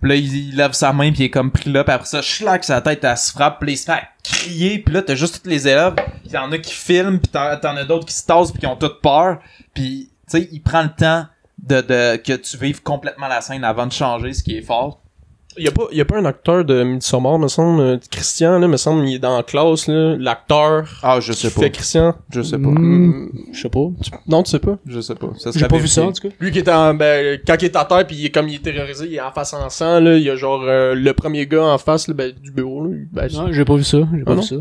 puis là il, il lève sa main puis il est comme pris là, puis après ça, schlac sa tête elle se frappe, puis là, il se fait crier, puis là t'as juste tous les élèves, il y en a qui filment, puis t'en t'en as d'autres qui se tassent puis qui ont toutes peur, puis tu sais il prend le temps de, de que tu vives complètement la scène avant de changer, ce qui est fort. Il y a pas, il y a pas un acteur de Midsommar, me semble. euh, Christian, là, me semble, il est dans la classe, là. L'acteur. Ah je sais qui pas, fait Christian. je sais pas, Hmm, je sais pas. Non, tu sais pas. je sais pas. Ça J'ai serait pas vu ça en tout cas. Lui qui est en, ben, quand il est à terre il est comme il est terrorisé, il est en face en sang, là. Il y a genre, euh, le premier gars en face, là, ben, du bureau, là. Ben, Non, j'ai pas vu ça. J'ai pas Ah vu non? ça.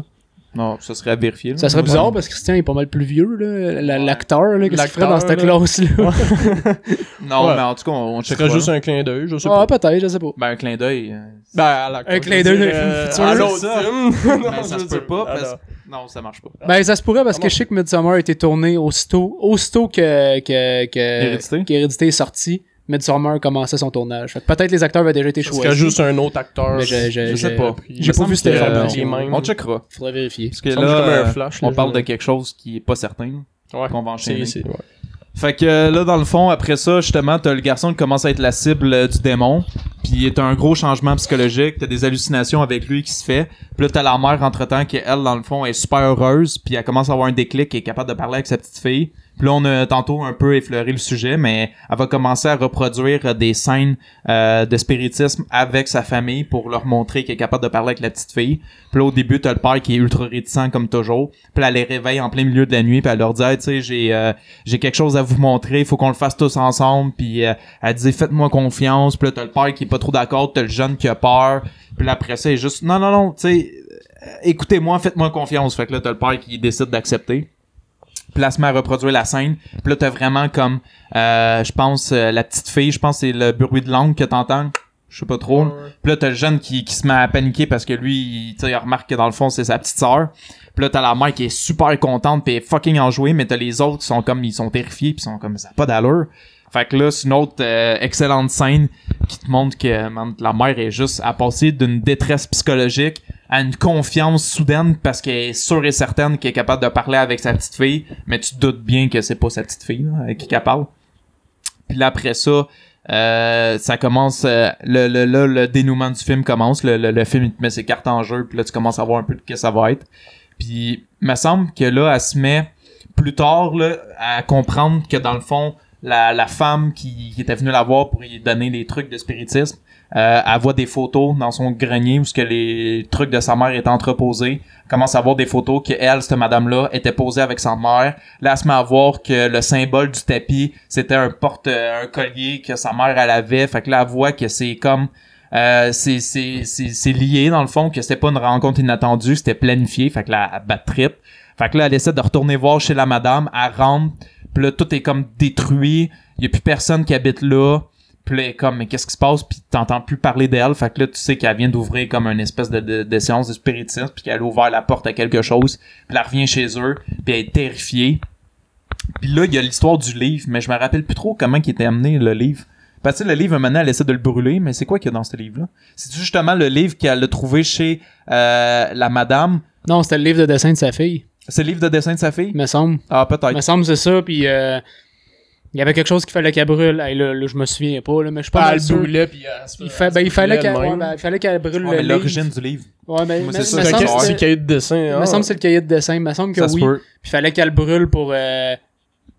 Non, ça serait à vérifier. là. Ça serait Ouais. bizarre parce que Christian est pas mal plus vieux, là. La- L'acteur, là. Qu'est-ce qu'il ferait dans cette classe-là? Non, Ouais. mais en tout cas, on, on ce serait juste un clin d'œil, je sais Ah, pas. peut-être, je sais pas. Ben un clin d'œil. euh, Ben, à l'acteur. Un clin d'œil dire, d'un film euh, futur. à C'est l'autre ça. film. Ben, Non, ça se peut pas ah, parce non. Non, ça marche pas. Ben, ça se pourrait parce Ah que je sais que Midsommar a été tourné aussitôt, aussitôt que, que, que, Hérédité? est sorti. Midsommar commençait son tournage. Fait que peut-être les acteurs avaient déjà été choisis. serait juste un autre acteur. Mais je, je, Je sais pas. J'ai pas vu cette euh, information. mêmes. On checkera. Faudrait vérifier. Parce que là, comme un euh, flash, on là, parle de quelque chose qui est pas certain. Ouais. Qu'on va enchaîner. Ouais. Fait que euh, là, dans le fond, après ça, justement, t'as le garçon qui commence à être la cible euh, du démon. Puis t'as un gros changement psychologique. T'as des hallucinations avec lui qui se fait. Puis là, t'as la mère, entre-temps, qui, elle, dans le fond, est super heureuse. Puis elle commence à avoir un déclic et est capable de parler avec sa petite fille. Puis là, on a tantôt un peu effleuré le sujet, mais elle va commencer à reproduire euh, des scènes euh, de spiritisme avec sa famille pour leur montrer qu'elle est capable de parler avec la petite fille. Puis là, au début, t'as le père qui est ultra réticent comme toujours. Puis là, elle les réveille en plein milieu de la nuit, puis elle leur dit, Hey, tu sais, j'ai euh, j'ai quelque chose à vous montrer, faut qu'on le fasse tous ensemble. Puis euh, elle dit, faites-moi confiance. Puis là, t'as le père qui est pas trop d'accord, t'as le jeune qui a peur. Puis là, après ça, il est juste, non, non, non, tu sais, euh, écoutez-moi, faites-moi confiance. Fait que là, t'as le père qui décide d'accepter. Met à reproduire la scène. Puis là, t'as vraiment comme, euh, je pense, euh, la petite fille, je pense c'est le bruit de langue que t'entends. Je sais pas trop. Puis là, t'as le jeune qui, qui se met à paniquer parce que lui, il, tu sais, il remarque que dans le fond, c'est sa petite sœur. Puis là, t'as la mère qui est super contente pis est fucking enjouée, mais t'as les autres qui sont comme, ils sont terrifiés pis sont comme, ça a pas d'allure. Fait que là, c'est une autre euh, excellente scène qui te montre que man, la mère est juste à passer d'une détresse psychologique à une confiance soudaine parce qu'elle est sûre et certaine qu'elle est capable de parler avec sa petite fille, mais tu te doutes bien que c'est pas sa petite fille là, qui qu'elle parle. Puis là, après ça, euh, ça commence euh, le, le, là, le dénouement du film commence le, le, le film il te met ses cartes en jeu puis là tu commences à voir un peu de ce que ça va être puis me semble que là elle se met plus tard là à comprendre que dans le fond la, la femme qui, qui était venue la voir pour lui donner des trucs de spiritisme, euh, elle voit des photos dans son grenier où ce que les trucs de sa mère étaient entreposés. Commence à voir des photos que elle, cette madame-là, était posée avec sa mère. Là, elle se met à voir que le symbole du tapis, c'était un porte, un collier que sa mère, elle avait. Fait que là, elle voit que c'est comme euh, c'est c'est c'est c'est lié dans le fond que c'était pas une rencontre inattendue, c'était planifié, fait que là elle bat trip. Fait que là elle essaie de retourner voir chez la madame, elle rentre, puis là tout est comme détruit, il y a plus personne qui habite là. Puis là, comme mais qu'est-ce qui se passe puis t'entends plus parler d'elle, fait que là tu sais qu'elle vient d'ouvrir comme une espèce de, de, de séance de spiritisme puis qu'elle a ouvert la porte à quelque chose, puis elle revient chez eux, puis elle est terrifiée. Puis là, il y a l'histoire du livre, mais je me rappelle plus trop comment il était amené le livre. Parce que le livre, maintenant, elle essaie de le brûler, mais c'est quoi qu'il y a dans ce livre-là? C'est justement le livre qu'elle a trouvé chez euh, la madame. Non, c'était le livre de dessin de sa fille, C'est le livre de dessin de sa fille? me semble. Ah, peut-être. me semble c'est ça, puis euh, il y avait quelque chose qu'il fallait qu'elle brûle. Hey, là, là, je me souviens pas, là, mais je pas Ah, brûlait, puis Il, fa- se ben, il fallait qu'elle ouais, ben, il fallait qu'elle brûle Ouais, l'origine du livre. Ouais, mais, Moi, mais- c'est pense. Le cahier de dessin. me ah. semble que c'est le cahier de dessin. Il me semble que oui. Puis il fallait qu'elle brûle pour. euh,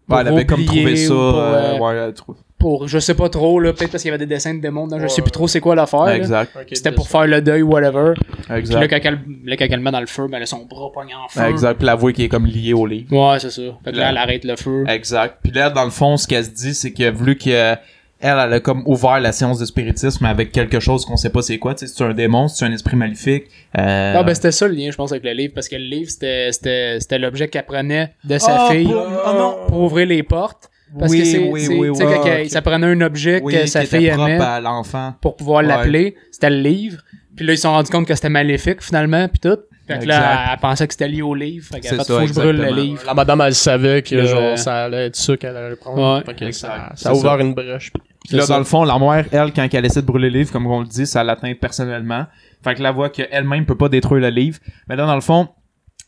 pour Ouais, elle avait comme trouvé ça. ou pour, euh, euh, ouais, elle trouve- pour, je sais pas trop, là, peut-être parce qu'il y avait des dessins de démons dedans, je Ouais, sais plus trop c'est quoi l'affaire. là. Exact. C'était pour faire le deuil, whatever. Puis là, Exact. quand elle, là, quand elle le met dans le feu, ben, elle a son bras pogné en feu. Exact. Puis la voix qui est comme liée au livre. Ouais, c'est ça. Fait que là, Là. elle arrête le feu. Exact. Puis là, dans le fond, ce qu'elle se dit, c'est que vu que elle, elle a comme ouvert la séance de spiritisme avec quelque chose qu'on sait pas c'est quoi, tu sais, c'est un démon, c'est un esprit maléfique. Euh... Non, ben c'était ça le lien, je pense, avec le livre, parce que le livre, c'était, c'était, c'était l'objet qu'elle prenait de sa Ah, fille pour- oh non. pour ouvrir les portes. Parce Oui, que c'est, oui, oui, ça prenait un objet oui, que sa fille propre aimait à l'enfant. pour pouvoir Ouais. l'appeler. C'était le livre. Puis là, ils se sont rendus compte que c'était maléfique, finalement, puis tout. Fait que là, Exact. elle, elle pensait que c'était lié au livre. Fait qu'elle a fait, faut que je brûle le livre. La madame, elle savait que Le- genre, ça allait être ça qu'elle allait prendre. Ouais. Fait que ça, ça a ouvert ça. une brèche. puis- là, ça. dans le fond, la mère, elle, quand elle essaie de brûler le livre, comme on le dit, ça l'atteint personnellement. Fait que la voit qu'elle-même peut pas détruire le livre. Mais là, dans le fond,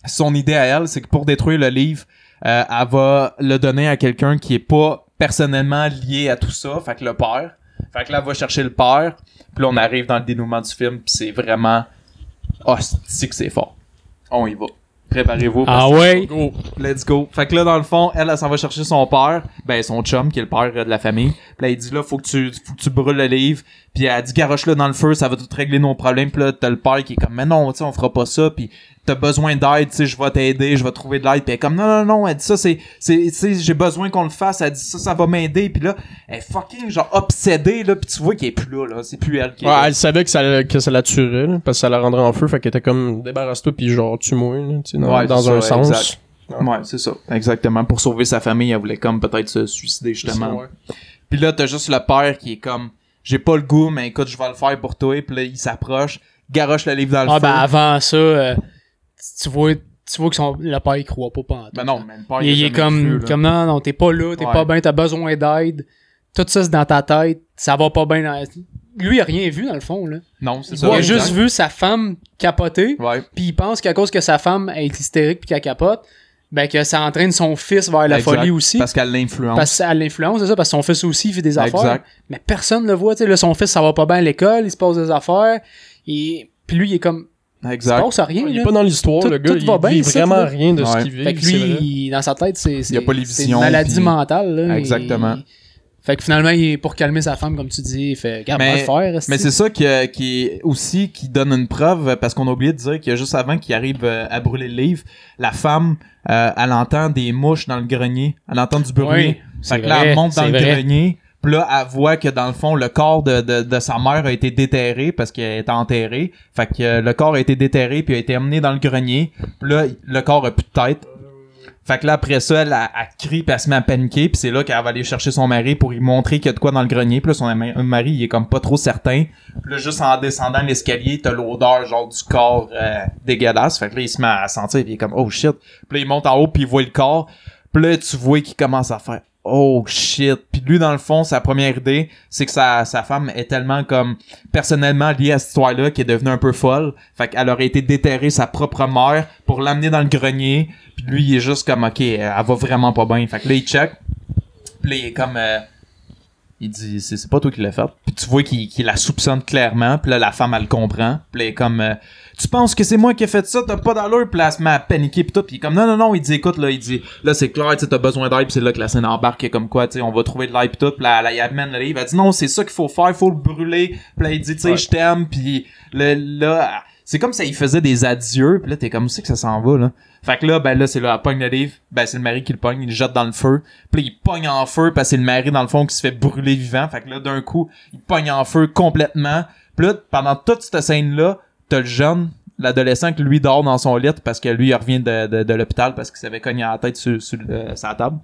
son idée à elle, c'est que pour détruire le livre, euh, elle va le donner à quelqu'un qui est pas personnellement lié à tout ça. Fait que le père. Fait que là, elle va chercher le père. Puis là, on arrive dans le dénouement du film. Puis c'est vraiment... Oh, c'est que c'est fort. On y va. Préparez-vous. Ah ouais? Go. Let's go. Fait que là, dans le fond, elle, elle s'en va chercher son père, ben son chum, qui est le père euh, de la famille. Puis là, il dit là, faut que tu, faut que tu brûles le livre. Puis elle dit garoche-le dans le feu, ça va tout régler nos problèmes. Puis là, t'as le père qui est comme, mais non, tu sais, on fera pas ça. Puis t'as besoin d'aide, tu sais, je vais t'aider, je vais trouver de l'aide. Puis elle est comme, non, non, non, elle dit ça, c'est, c'est, tu sais, j'ai besoin qu'on le fasse. Elle dit ça, ça va m'aider. Puis là, elle est fucking genre obsédée, là. Puis tu vois qu'elle est plus là, là. C'est plus elle qui est Ouais, là. elle savait que ça, que ça la tuerait, là, parce que ça la rendrait en feu, fait qu'elle était comme débarrasse-toi puis genre tue-moi, là, tu sais, dans, Ouais, dans un ça, sens. exact. Ouais, c'est ça. Exactement. Pour sauver sa famille, elle voulait comme peut-être se suicider, justement. Puis là, t'as juste le père qui est comme, j'ai pas le goût, mais écoute, je vais le faire pour toi. Puis là, il s'approche, garoche le livre dans le Ah, feu. ben avant ça, euh, tu vois, tu vois que son, le père, il croit pas pantoute. Ben non, mais le père, il, il a est comme, cru, comme non, non, t'es pas là, t'es Ouais. pas bien, t'as besoin d'aide. Tout ça, c'est dans ta tête. Ça va pas bien. Dans... Lui, il a rien vu, dans le fond, là. Non, c'est Il ça. a exact. juste vu sa femme capoter, puis il pense qu'à cause que sa femme est hystérique puis qu'elle capote, ben que ça entraîne son fils vers la Exact. folie aussi. Parce qu'elle l'influence. Parce que à l'influence, c'est ça, parce que son fils aussi il fait des affaires. Exact. Mais personne le voit, tu sais, là, son fils, ça va pas bien à l'école, il se passe des affaires, et puis lui, il est comme, il se Exact. passe rien, Il là. est pas dans l'histoire, le gars, tout va il bien vit vraiment là. rien de ce qu'il vit. Fait que lui, il- dans sa tête, c'est c'est- Il y a pas les c'est visions, une maladie puis- mentale. Là, Exactement. Fait que finalement, il est pour calmer sa femme, comme tu dis, il fait Regarde, Mais- va le faire. Mais c'est ça qui, qui aussi qui donne une preuve parce qu'on a oublié de dire que juste avant qu'il arrive euh, à brûler le livre, la femme euh, elle entend des mouches dans le grenier, elle entend du bruit. Oui, fait que là elle monte dans le vrai. grenier, puis là elle voit que dans le fond le corps de, de, de sa mère a été déterré parce qu'elle est enterrée. Fait que euh, le corps a été déterré puis a été emmené dans le grenier. Puis là le corps a plus de tête. Fait que là, après ça, elle, elle, elle crie pis elle se met à paniquer pis c'est là qu'elle va aller chercher son mari pour lui montrer qu'il y a de quoi dans le grenier. Puis là, son mari, il est comme pas trop certain. Puis là, juste en descendant l'escalier, t'as l'odeur genre du corps euh, dégueulasse. Fait que là, il se met à sentir pis il est comme « Oh shit! » Puis là, il monte en haut pis il voit le corps. Puis là, tu vois qu'il commence à faire « Oh shit! » Puis lui, dans le fond, sa première idée, c'est que sa, sa femme est tellement comme personnellement liée à cette histoire-là qu'elle est devenue un peu folle. Fait qu'elle aurait été déterrer sa propre mère pour l'amener dans le grenier. Puis lui, il est juste comme, OK, euh, elle va vraiment pas bien. Fait que là, il check. Puis là, il est comme... euh, Il dit, c'est pas toi qui l'as fait. Puis tu vois qu'il qu'il la soupçonne clairement. Puis là, la femme, elle le comprend. Puis là, est comme, euh, tu penses que c'est moi qui ai fait ça, t'as pas d'allure. À paniquer. Puis tout. Puis il est comme, non, non, non. Il dit, écoute, là, il dit, là, c'est clair, tu t'as besoin d'aide. Puis c'est là que la scène embarque. Comme quoi, tu sais, on va trouver de l'aide. Puis tout. Puis là, il amène le livre. Elle dit, non, c'est ça qu'il faut faire. Il faut le brûler. Puis là, il dit, tu sais, Ouais. je t'aime. Puis là, là, c'est comme ça, il faisait des adieux. Puis là, t'es comme, c'est que ça s'en va, là? Fait que là, ben là, c'est là, elle pogne le livre. Ben, c'est le mari qui le pogne. Il le jette dans le feu. Puis il pogne en feu parce que c'est le mari, dans le fond, qui se fait brûler vivant. Fait que là, d'un coup, il pogne en feu complètement. Puis là, pendant toute cette scène-là, t'as le jeune, l'adolescent qui lui dort dans son lit parce que lui, il revient de, de, de l'hôpital parce qu'il s'avait cogné à la tête sur, sur le- sa table.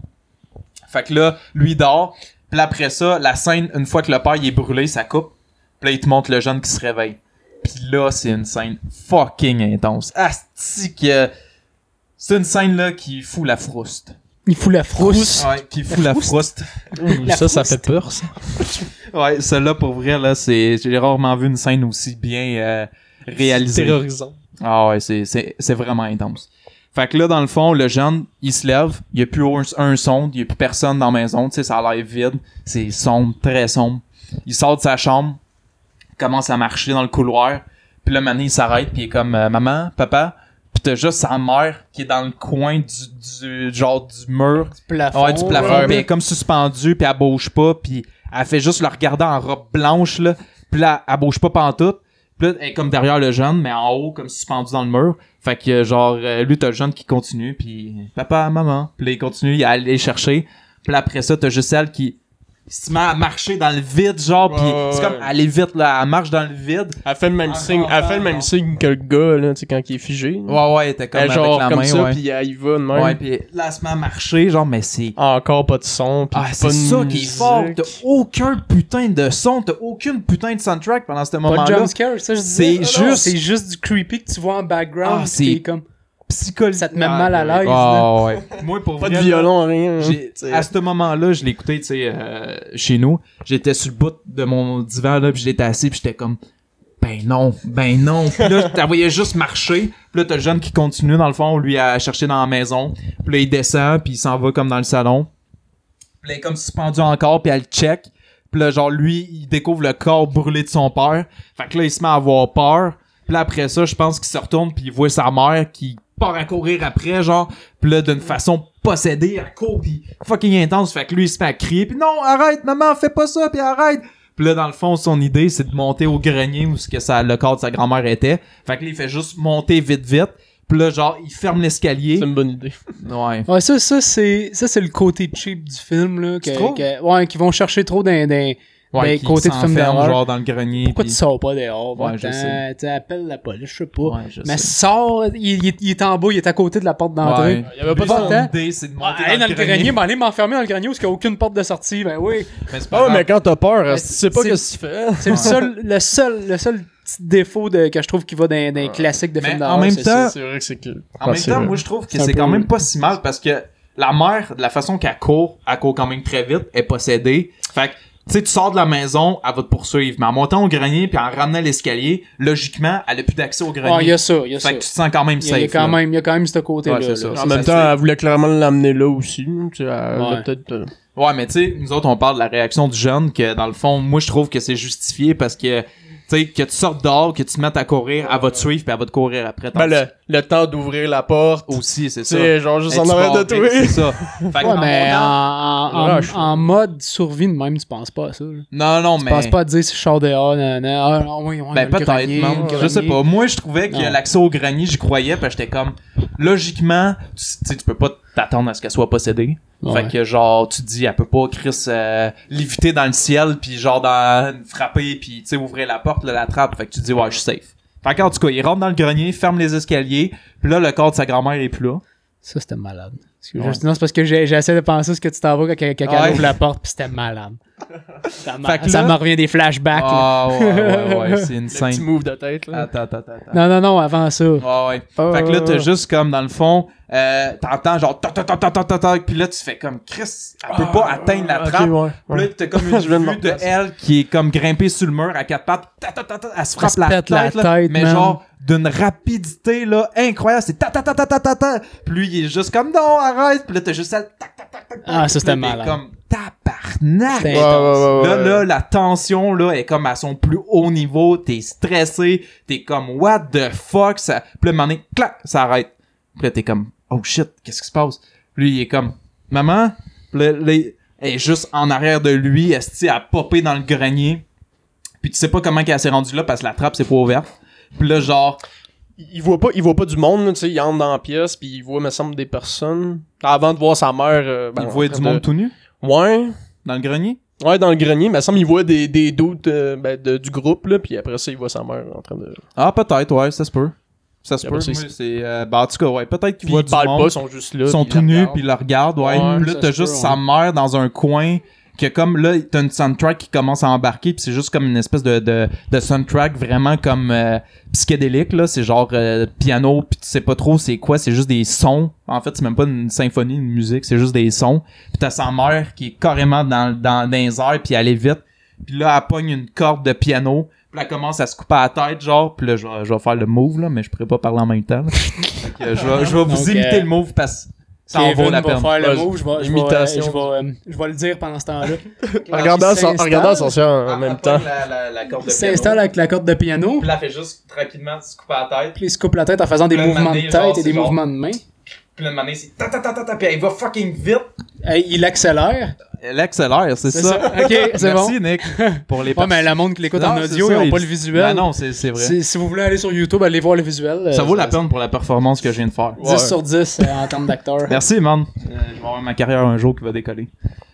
Fait que là, lui dort. Puis après ça, la scène, une fois que le père il est brûlé, ça coupe. Puis là, il te montre le jeune qui se réveille. Puis là, c'est une scène fucking intense. Asti que... C'est une scène là qui fout la frouste. Il fout la frousse. Ouais, qui fout la frouste. La ça, ça frousse. fait peur, ça. Ouais, celle-là pour vrai là, c'est j'ai rarement vu une scène aussi bien euh, réalisée. Terrorisant. Ah ouais, c'est c'est c'est vraiment intense. Fait que là dans le fond, le jeune, il se lève, il y a plus un, un son, il y a plus personne dans la maison, tu sais, ça a l'air vide, c'est sombre, très sombre. Il sort de sa chambre, commence à marcher dans le couloir, puis là maintenant il s'arrête puis il est comme euh, maman, papa, puis t'as juste sa mère qui est dans le coin du, du genre du mur Plafond. Ouais, du plafond. ouais. Puis elle est comme suspendue, puis elle bouge pas, puis elle fait juste le regarder en robe blanche, là. Puis là, elle bouge pas pantoute. Puis est comme derrière le jeune, mais en haut, comme suspendue dans le mur. Fait que, genre, euh, lui, t'as le jeune qui continue, puis papa, maman. Puis il continue à aller chercher. Puis après ça, t'as juste elle qui se met à marcher dans le vide, genre, puis Ouais, c'est ouais. comme, elle est vite, là, elle marche dans le vide. Elle fait le même Ah, signe, ah, elle fait le même ah. signe que le gars, là, tu sais, quand il est figé. Ouais, ouais, elle était comme Elle, avec genre, la comme main, ça, ouais. puis elle y va de même. Ouais, puis là, elle se met à marcher, genre, mais c'est... Encore pas de son, puis Ah, pas c'est de ça qui est musique. fort. T'as aucun putain de son, t'as aucune putain de soundtrack pendant ce Pas de moment-là. jumpscare, ça je C'est disais. juste- C'est juste du creepy que tu vois en background. Ah, c'est- comme. Psychologique. Ça te met mal à l'aise, Ah, ouais. Moi, pour Pas vrai, de là, violon, rien. j'ai- à ce moment-là, je l'écoutais, tu sais, euh, chez nous. J'étais sur le bout de mon divan, là, puis j'étais assis, puis j'étais comme, ben non, ben non. Puis là, tu la voyais juste marcher. Puis là, t'as le jeune qui continue, dans le fond, lui, à chercher dans la maison. Puis là, il descend, puis il s'en va comme dans le salon. Puis là, il est comme suspendu encore, puis elle check. Puis là, genre, lui, il découvre le corps brûlé de son père. Fait que là, il se met à avoir peur. Puis là, après ça, je pense qu'il se retourne, puis il voit sa mère qui part à courir après, genre. Puis là, d'une façon possédée, elle court, puis fucking intense. Fait que lui, il se met à crier, puis non, arrête, maman, fais pas ça, puis arrête. Puis là, dans le fond, son idée, c'est de monter au grenier où ce que ça, le corps de sa grand-mère était. Fait que là, il fait juste monter vite, vite. Puis là, genre, il ferme l'escalier. C'est une bonne idée. Ouais. Ouais, ça, ça c'est ça c'est le côté cheap du film là, que, que- ouais, qui vont chercher trop d'un d'un Ouais, Ben, qui côté de film s'enferme, d'horreur. genre dans le grenier. pourquoi puis- tu sors pas dehors? Ouais, va je sais. tu appelles la police, je sais pas. Ouais, je Mais sais. sors, il, il- il est en bas, il est à côté de la porte d'entrée. Ouais. Il y avait pas de temps. idée, c'est de monter Ah, aller dans le grenier, ben aller m'enfermer dans le grenier où il n'y a aucune porte de sortie, ben oui. Mais c'est pas Ah mais quand t'as peur, tu sais pas qu'est-ce que tu fais? C'est le seul, le seul, le seul petit défaut de, que je trouve qui va dans, dans les classiques de films en d'horreur. même c'est temps- ça. C'est vrai que c'est que. En même temps, moi, je trouve que C'est quand même pas si mal parce que la mère, de la façon qu'elle court, elle court quand même très vite, est possédée. Fait que, tu sais, tu sors de la maison, elle va te poursuivre. Mais en montant au grenier puis en ramenant l'escalier, logiquement, elle a plus d'accès au grenier. Ah, il y a ça, il y a ça. fait que tu te sens quand même a, il y a safe. quand là. même, il y a quand même ce côté-là. Ouais, c'est ça. là. En même ça temps, elle voulait clairement l'amener là aussi. Tu sais, elle Ouais. voulait peut-être. euh, Ouais, mais tu sais, nous autres, on parle de la réaction du jeune que, dans le fond, moi, je trouve que c'est justifié parce que, tu sais, que tu sortes dehors, que tu te mettes à courir, elle va te suivre puis elle va te courir après. Ben, le, le temps d'ouvrir la porte. Aussi, c'est Tu ça. sais, genre juste en tu vas de. C'est ça. Fait que Ouais, en mais en, en, Rush. en, en mode survie de même, tu penses pas à ça. là? Non, non, Tu mais. penses pas à te dire si je sors dehors, nan, nan, ah, non, oui, Ben peut-être, Je sais pas. Moi, je trouvais que Non. l'accès au grenier, j'y croyais, parce que j'étais comme, logiquement, tu tu sais, tu peux pas t'attendre à ce qu'elle soit possédée. Ouais. Fait que genre, tu te dis, elle peut pas, Chris, euh, léviter dans le ciel, puis genre, dans, frapper, puis tu sais, ouvrir la porte, là, la trappe. Fait que tu te dis, ouais, je suis safe. Fait que, en tout cas, il rentre dans le grenier, ferme les escaliers, puis là, le corps de sa grand-mère est plus là. Ça, c'était malade. Ouais. je- non, c'est parce que j'essaie de penser ce que tu t'en vas quand quelqu'un Ouais. ouvre la porte, puis c'était malade. Ça me revient des flashbacks. Ah, ouais, ouais, ouais, c'est une petit scène. move de tête, là. Attends, attends, attends. Non, non, non, avant ça. Ouais, ouais. Oh. Fait que là, t'as juste comme, dans le fond, euh, t'entends genre, tac, tac, puis là, tu fais comme, Chris, elle peut pas atteindre la Ah, trappe. ouais, Puis là, t'as comme une vue de elle qui est comme grimpée sur le mur à quatre pattes. Ta, ta, ta, ta, elle se frappe la tête, la là, tête, mais man. genre d'une rapidité, là, incroyable. C'est ta ta ta ta ta ta ta. Puis lui, il est juste comme, non, arrête. Puis là, t'as juste ça, tac, tac, tac, tac. Ah, ça, c'était Puis là, t'es malade. comme, tabarnak. C'était Ouais, ouais, ouais, Là, là, la tension, là, est comme à son plus haut niveau. T'es stressé. T'es comme, what the fuck? Ça... Puis là, à un moment donné, clac, ça arrête. Puis là, t'es comme, oh shit, qu'est-ce qui se passe? Puis lui, il est comme, maman? Puis là, là, elle est juste en arrière de lui, elle a popé dans le grenier. Puis tu sais pas comment qu'elle s'est rendue là parce que la trappe, c'est pas ouverte. Puis là, genre, il voit pas il voit pas du monde tu sais il entre dans la pièce puis il voit me semble des personnes avant de voir sa mère euh, ben, il voit du de- monde tout nu? Ouais dans le grenier? ouais dans le grenier mais me semble il voit des des doutes euh, ben, de- du groupe là puis après ça il voit sa mère en train de Ah, peut-être, ouais, ça se peut. Ça se peut. c'est, euh, ben, en tout cas, ouais, peut-être qu'il puis voit ils du parlent monde. pas ils sont juste là Ils sont tout la nus puis ils le regardent ouais, Ouais, là t'as juste sa mère dans un coin que comme là t'as une soundtrack qui commence à embarquer puis c'est juste comme une espèce de, de, de soundtrack vraiment comme euh, psychédélique là. C'est genre euh, piano puis tu sais pas trop c'est quoi c'est juste des sons. En fait c'est même pas une symphonie une musique c'est juste des sons. Puis t'as sa mère qui est carrément dans dans, dans les airs puis elle est vite. Puis là elle pogne une corde de piano puis elle commence à se couper à la tête genre. Puis là je vais, je vais faire le move là mais je pourrais pas parler en même temps là. Fait que je vais, je vais vous imiter euh, le move parce que ça en Kevin vaut la va peine faire le move, je vais, je vais, je vais, euh, je vais le dire pendant ce temps-là. en regardant son, regardant son chien en Ah, même temps pogne La, la, la corde de Il s'installe avec la corde de piano, Puis là, fait juste tranquillement se couper la tête. puis il se coupe la tête en faisant des mouvements de tête et des mouvements de main. Puis là, mané, c'est ta ta ta ta ta. Puis elle va fucking vite. Il accélère. Elle accélère, c'est ça. ça. Ok, c'est bon. Merci, Nick. Pour les Ouais, mais le monde qui l'écoute en audio, ça, ils ont il- pas le visuel. Ben non, c'est c'est vrai. Si, si vous voulez aller sur YouTube, allez voir le visuel. Ça euh, vaut la peine pour la performance que je viens de faire. 10 sur 10 euh, en termes d'acteur. Merci, man. Euh, je vais avoir ma carrière un jour qui va décoller.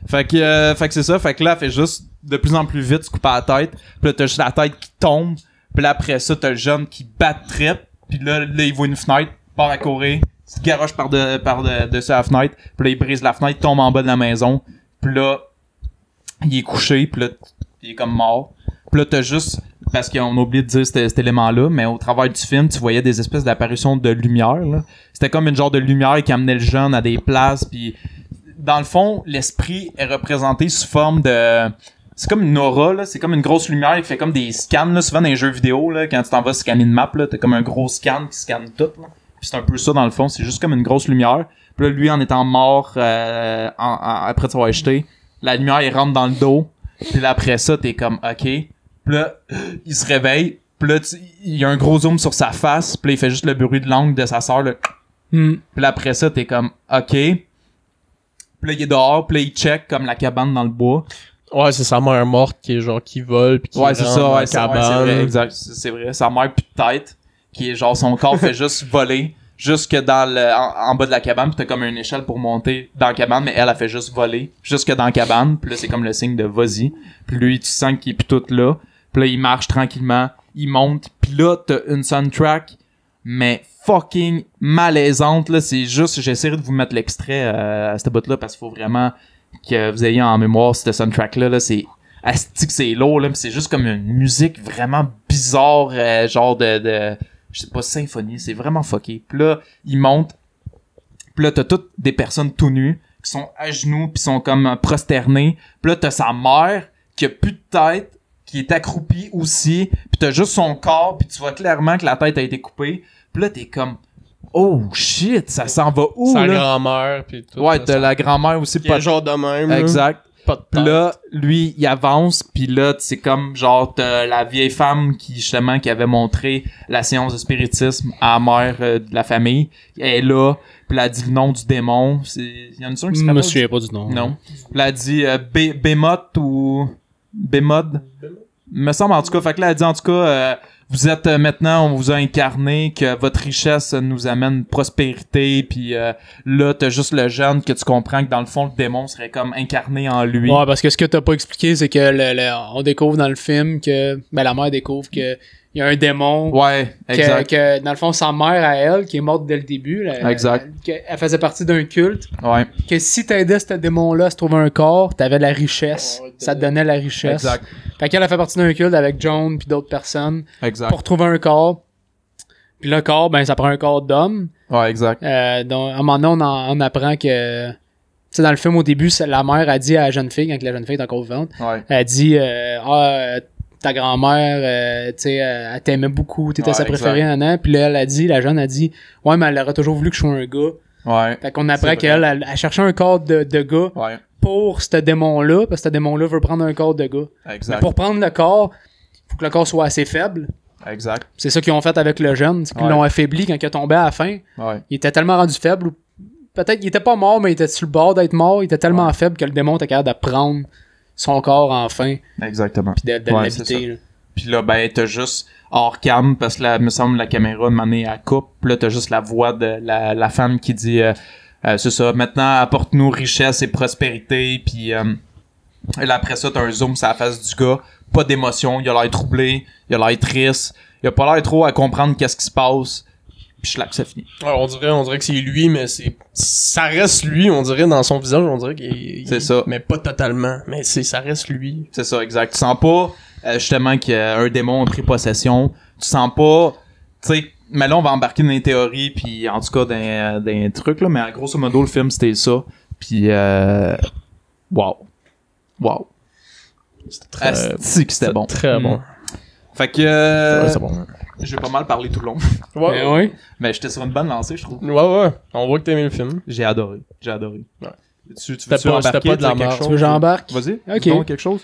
Fait que, euh, fait que c'est ça. Fait que là, elle fait juste de plus en plus vite se couper la tête. Puis là, t'as juste la tête qui tombe. Puis là, après ça, t'as le jeune qui bat trip. Puis là, là, il voit une fenêtre, part à courir, se garoche par, de, par de, dessus la fenêtre. Puis là, il brise la fenêtre, tombe en bas de la maison. Puis là, il est couché. Puis là, il est comme mort. Puis là, t'as juste... Parce qu'on a oublié de dire cet, élément-là, mais au travers du film, tu voyais des espèces d'apparitions de lumière. C'était comme une genre de lumière qui amenait le jeune à des places. Puis dans le fond, l'esprit est représenté sous forme de... C'est comme une aura. C'est comme une grosse lumière qui fait comme des scans, là. Souvent dans les jeux vidéo, là, quand tu t'en vas scanner une map, t'as comme un gros scan qui scanne tout. Puis c'est un peu ça, dans le fond. C'est juste comme une grosse lumière. Puis là, lui, en étant mort, euh, en- en- après t'avoir acheté, la lumière, il rentre dans le dos. Puis là, après ça, t'es comme, OK. Puis là, il se réveille. Puis là, tu- il y a un gros zoom sur sa face. Puis là, il fait juste le bruit de langue de sa sœur, là. Hmm. Puis là, après ça, t'es comme, OK. Puis là, il est dehors. Puis là, il check comme la cabane dans le bois. ouais c'est sa mère morte qui est genre qui vole puis qui Ouais, c'est ça, ouais, la c'est vrai, exact, c'est c'est vrai. Sa mère plus de tête, qui est genre son corps fait juste voler jusque dans le en, bas de la cabane, puis t'as comme une échelle pour monter dans la cabane, mais elle a fait juste voler jusque dans la cabane, puis là c'est comme le signe de vas-y. Lui, tu sens qu'il est plus tout là. Puis là il marche tranquillement, il monte, puis là t'as une soundtrack mais fucking malaisante là, c'est juste j'essaierai de vous mettre l'extrait euh, à cette bout là parce qu'il faut vraiment que vous ayez en mémoire cette soundtrack là, là c'est asti que c'est lourd là, c'est juste comme une musique vraiment bizarre euh, genre de, de je sais pas symphonie, c'est vraiment fucké. Puis là, il monte. Puis là, t'as toutes des personnes tout nues qui sont à genoux puis sont comme prosternées. Puis là, t'as sa mère qui a plus de tête, qui est accroupie aussi. Puis t'as juste son corps puis tu vois clairement que la tête a été coupée. Puis là, t'es comme oh shit, ça s'en va où sa là? grand-mère puis tout Ouais, t'as ça- la grand-mère aussi qui est pas genre de même. Exact. Pas de là, lui, il avance, puis là, c'est comme genre t'as la vieille femme qui justement qui avait montré la séance de spiritisme à la mère euh, de la famille. Elle est là, puis elle a dit le nom du démon. C'est y en a une qui se Je me souviens pas du nom. Non. Puis elle a dit euh, Bé- Bémote ou Bémode? Me semble en tout cas. Fait que là, elle a dit en tout cas, euh, vous êtes euh, maintenant, on vous a incarné, que votre richesse nous amène prospérité, puis euh, là, t'as juste le jeune que tu comprends que dans le fond, le démon serait comme incarné en lui. Ouais, parce que ce que t'as pas expliqué, c'est que le- le- on découvre dans le film que ben, la mère découvre que il y a un démon Ouais, que, exact. que, dans le fond sa mère à elle qui est morte dès le début là, Exact. elle faisait partie d'un culte Ouais, que si t'aidais ce démon là à se trouver un corps t'avais de la richesse ça te donnait la richesse exact. fait qu'elle a fait partie d'un culte avec John puis d'autres personnes Exact. pour trouver un corps puis le corps ben ça prend un corps d'homme Ouais, exact. euh, donc à un moment donné on, en- on apprend que tu sais dans le film au début la mère a dit à la jeune fille quand la jeune fille est encore vivante Ouais. elle dit euh, ah, euh, ta grand-mère, euh, tu sais, elle t'aimait beaucoup, t'étais Ouais, sa préférée, nan, Puis là, elle a dit, la jeune a dit, ouais, mais elle aurait toujours voulu que je sois un gars. Ouais. Fait qu'on apprend qu'elle, elle, elle cherchait un corps de, de gars Ouais. pour ce démon-là, parce que ce démon-là veut prendre un corps de gars. Mais Exact. pour prendre le corps, faut que le corps soit assez faible. Exact. C'est ça qu'ils ont fait avec le jeune, c'est qu'ils Ouais. l'ont affaibli quand il est tombé à la fin. Ouais. Il était tellement rendu faible, peut-être qu'il était pas mort, mais il était sur le bord d'être mort. Il était tellement faible que le démon était capable de prendre son corps enfin, Exactement. puis de, de Ouais, l'habiter. Puis là, ben, t'as juste hors cam, parce que là, me semble, la caméra, manière à coupe. Puis là, t'as juste la voix de la, la femme qui dit, euh, euh, c'est ça, maintenant, apporte-nous richesse et prospérité. Puis euh, là, après ça, t'as un zoom sur la face du gars. Pas d'émotion, il a l'air troublé, il a l'air triste. Il a pas l'air trop à comprendre qu'est-ce qui se passe. Puis ça finit. On dirait, on dirait que c'est lui, mais c'est, ça reste lui, on dirait, dans son visage, on dirait qu'il... C'est ça. Mais pas totalement. Mais c'est, ça reste lui. C'est ça, exact. Tu sens pas, euh, justement, qu'un démon a pris possession. Tu sens pas, tu sais, mais là, on va embarquer dans les théories, puis en tout cas, dans, dans les trucs, là, mais grosso modo, le film, c'était ça. Puis, euh, wow. Wow. C'était très, que c'était bon. Très bon. Fait que, euh, Ouais, c'est bon. J'ai pas mal parlé tout le long. Ouais, Ben oui. Mais j'étais sur une bonne lancée, je trouve. ouais, ouais. On voit que t'as aimé le film. J'ai adoré. J'ai adoré. Ouais. Tu, tu veux-tu pas- embarquer, pas de la quelque merde. chose? Tu veux que j'embarque? Vas-y. Ok. dis quelque chose.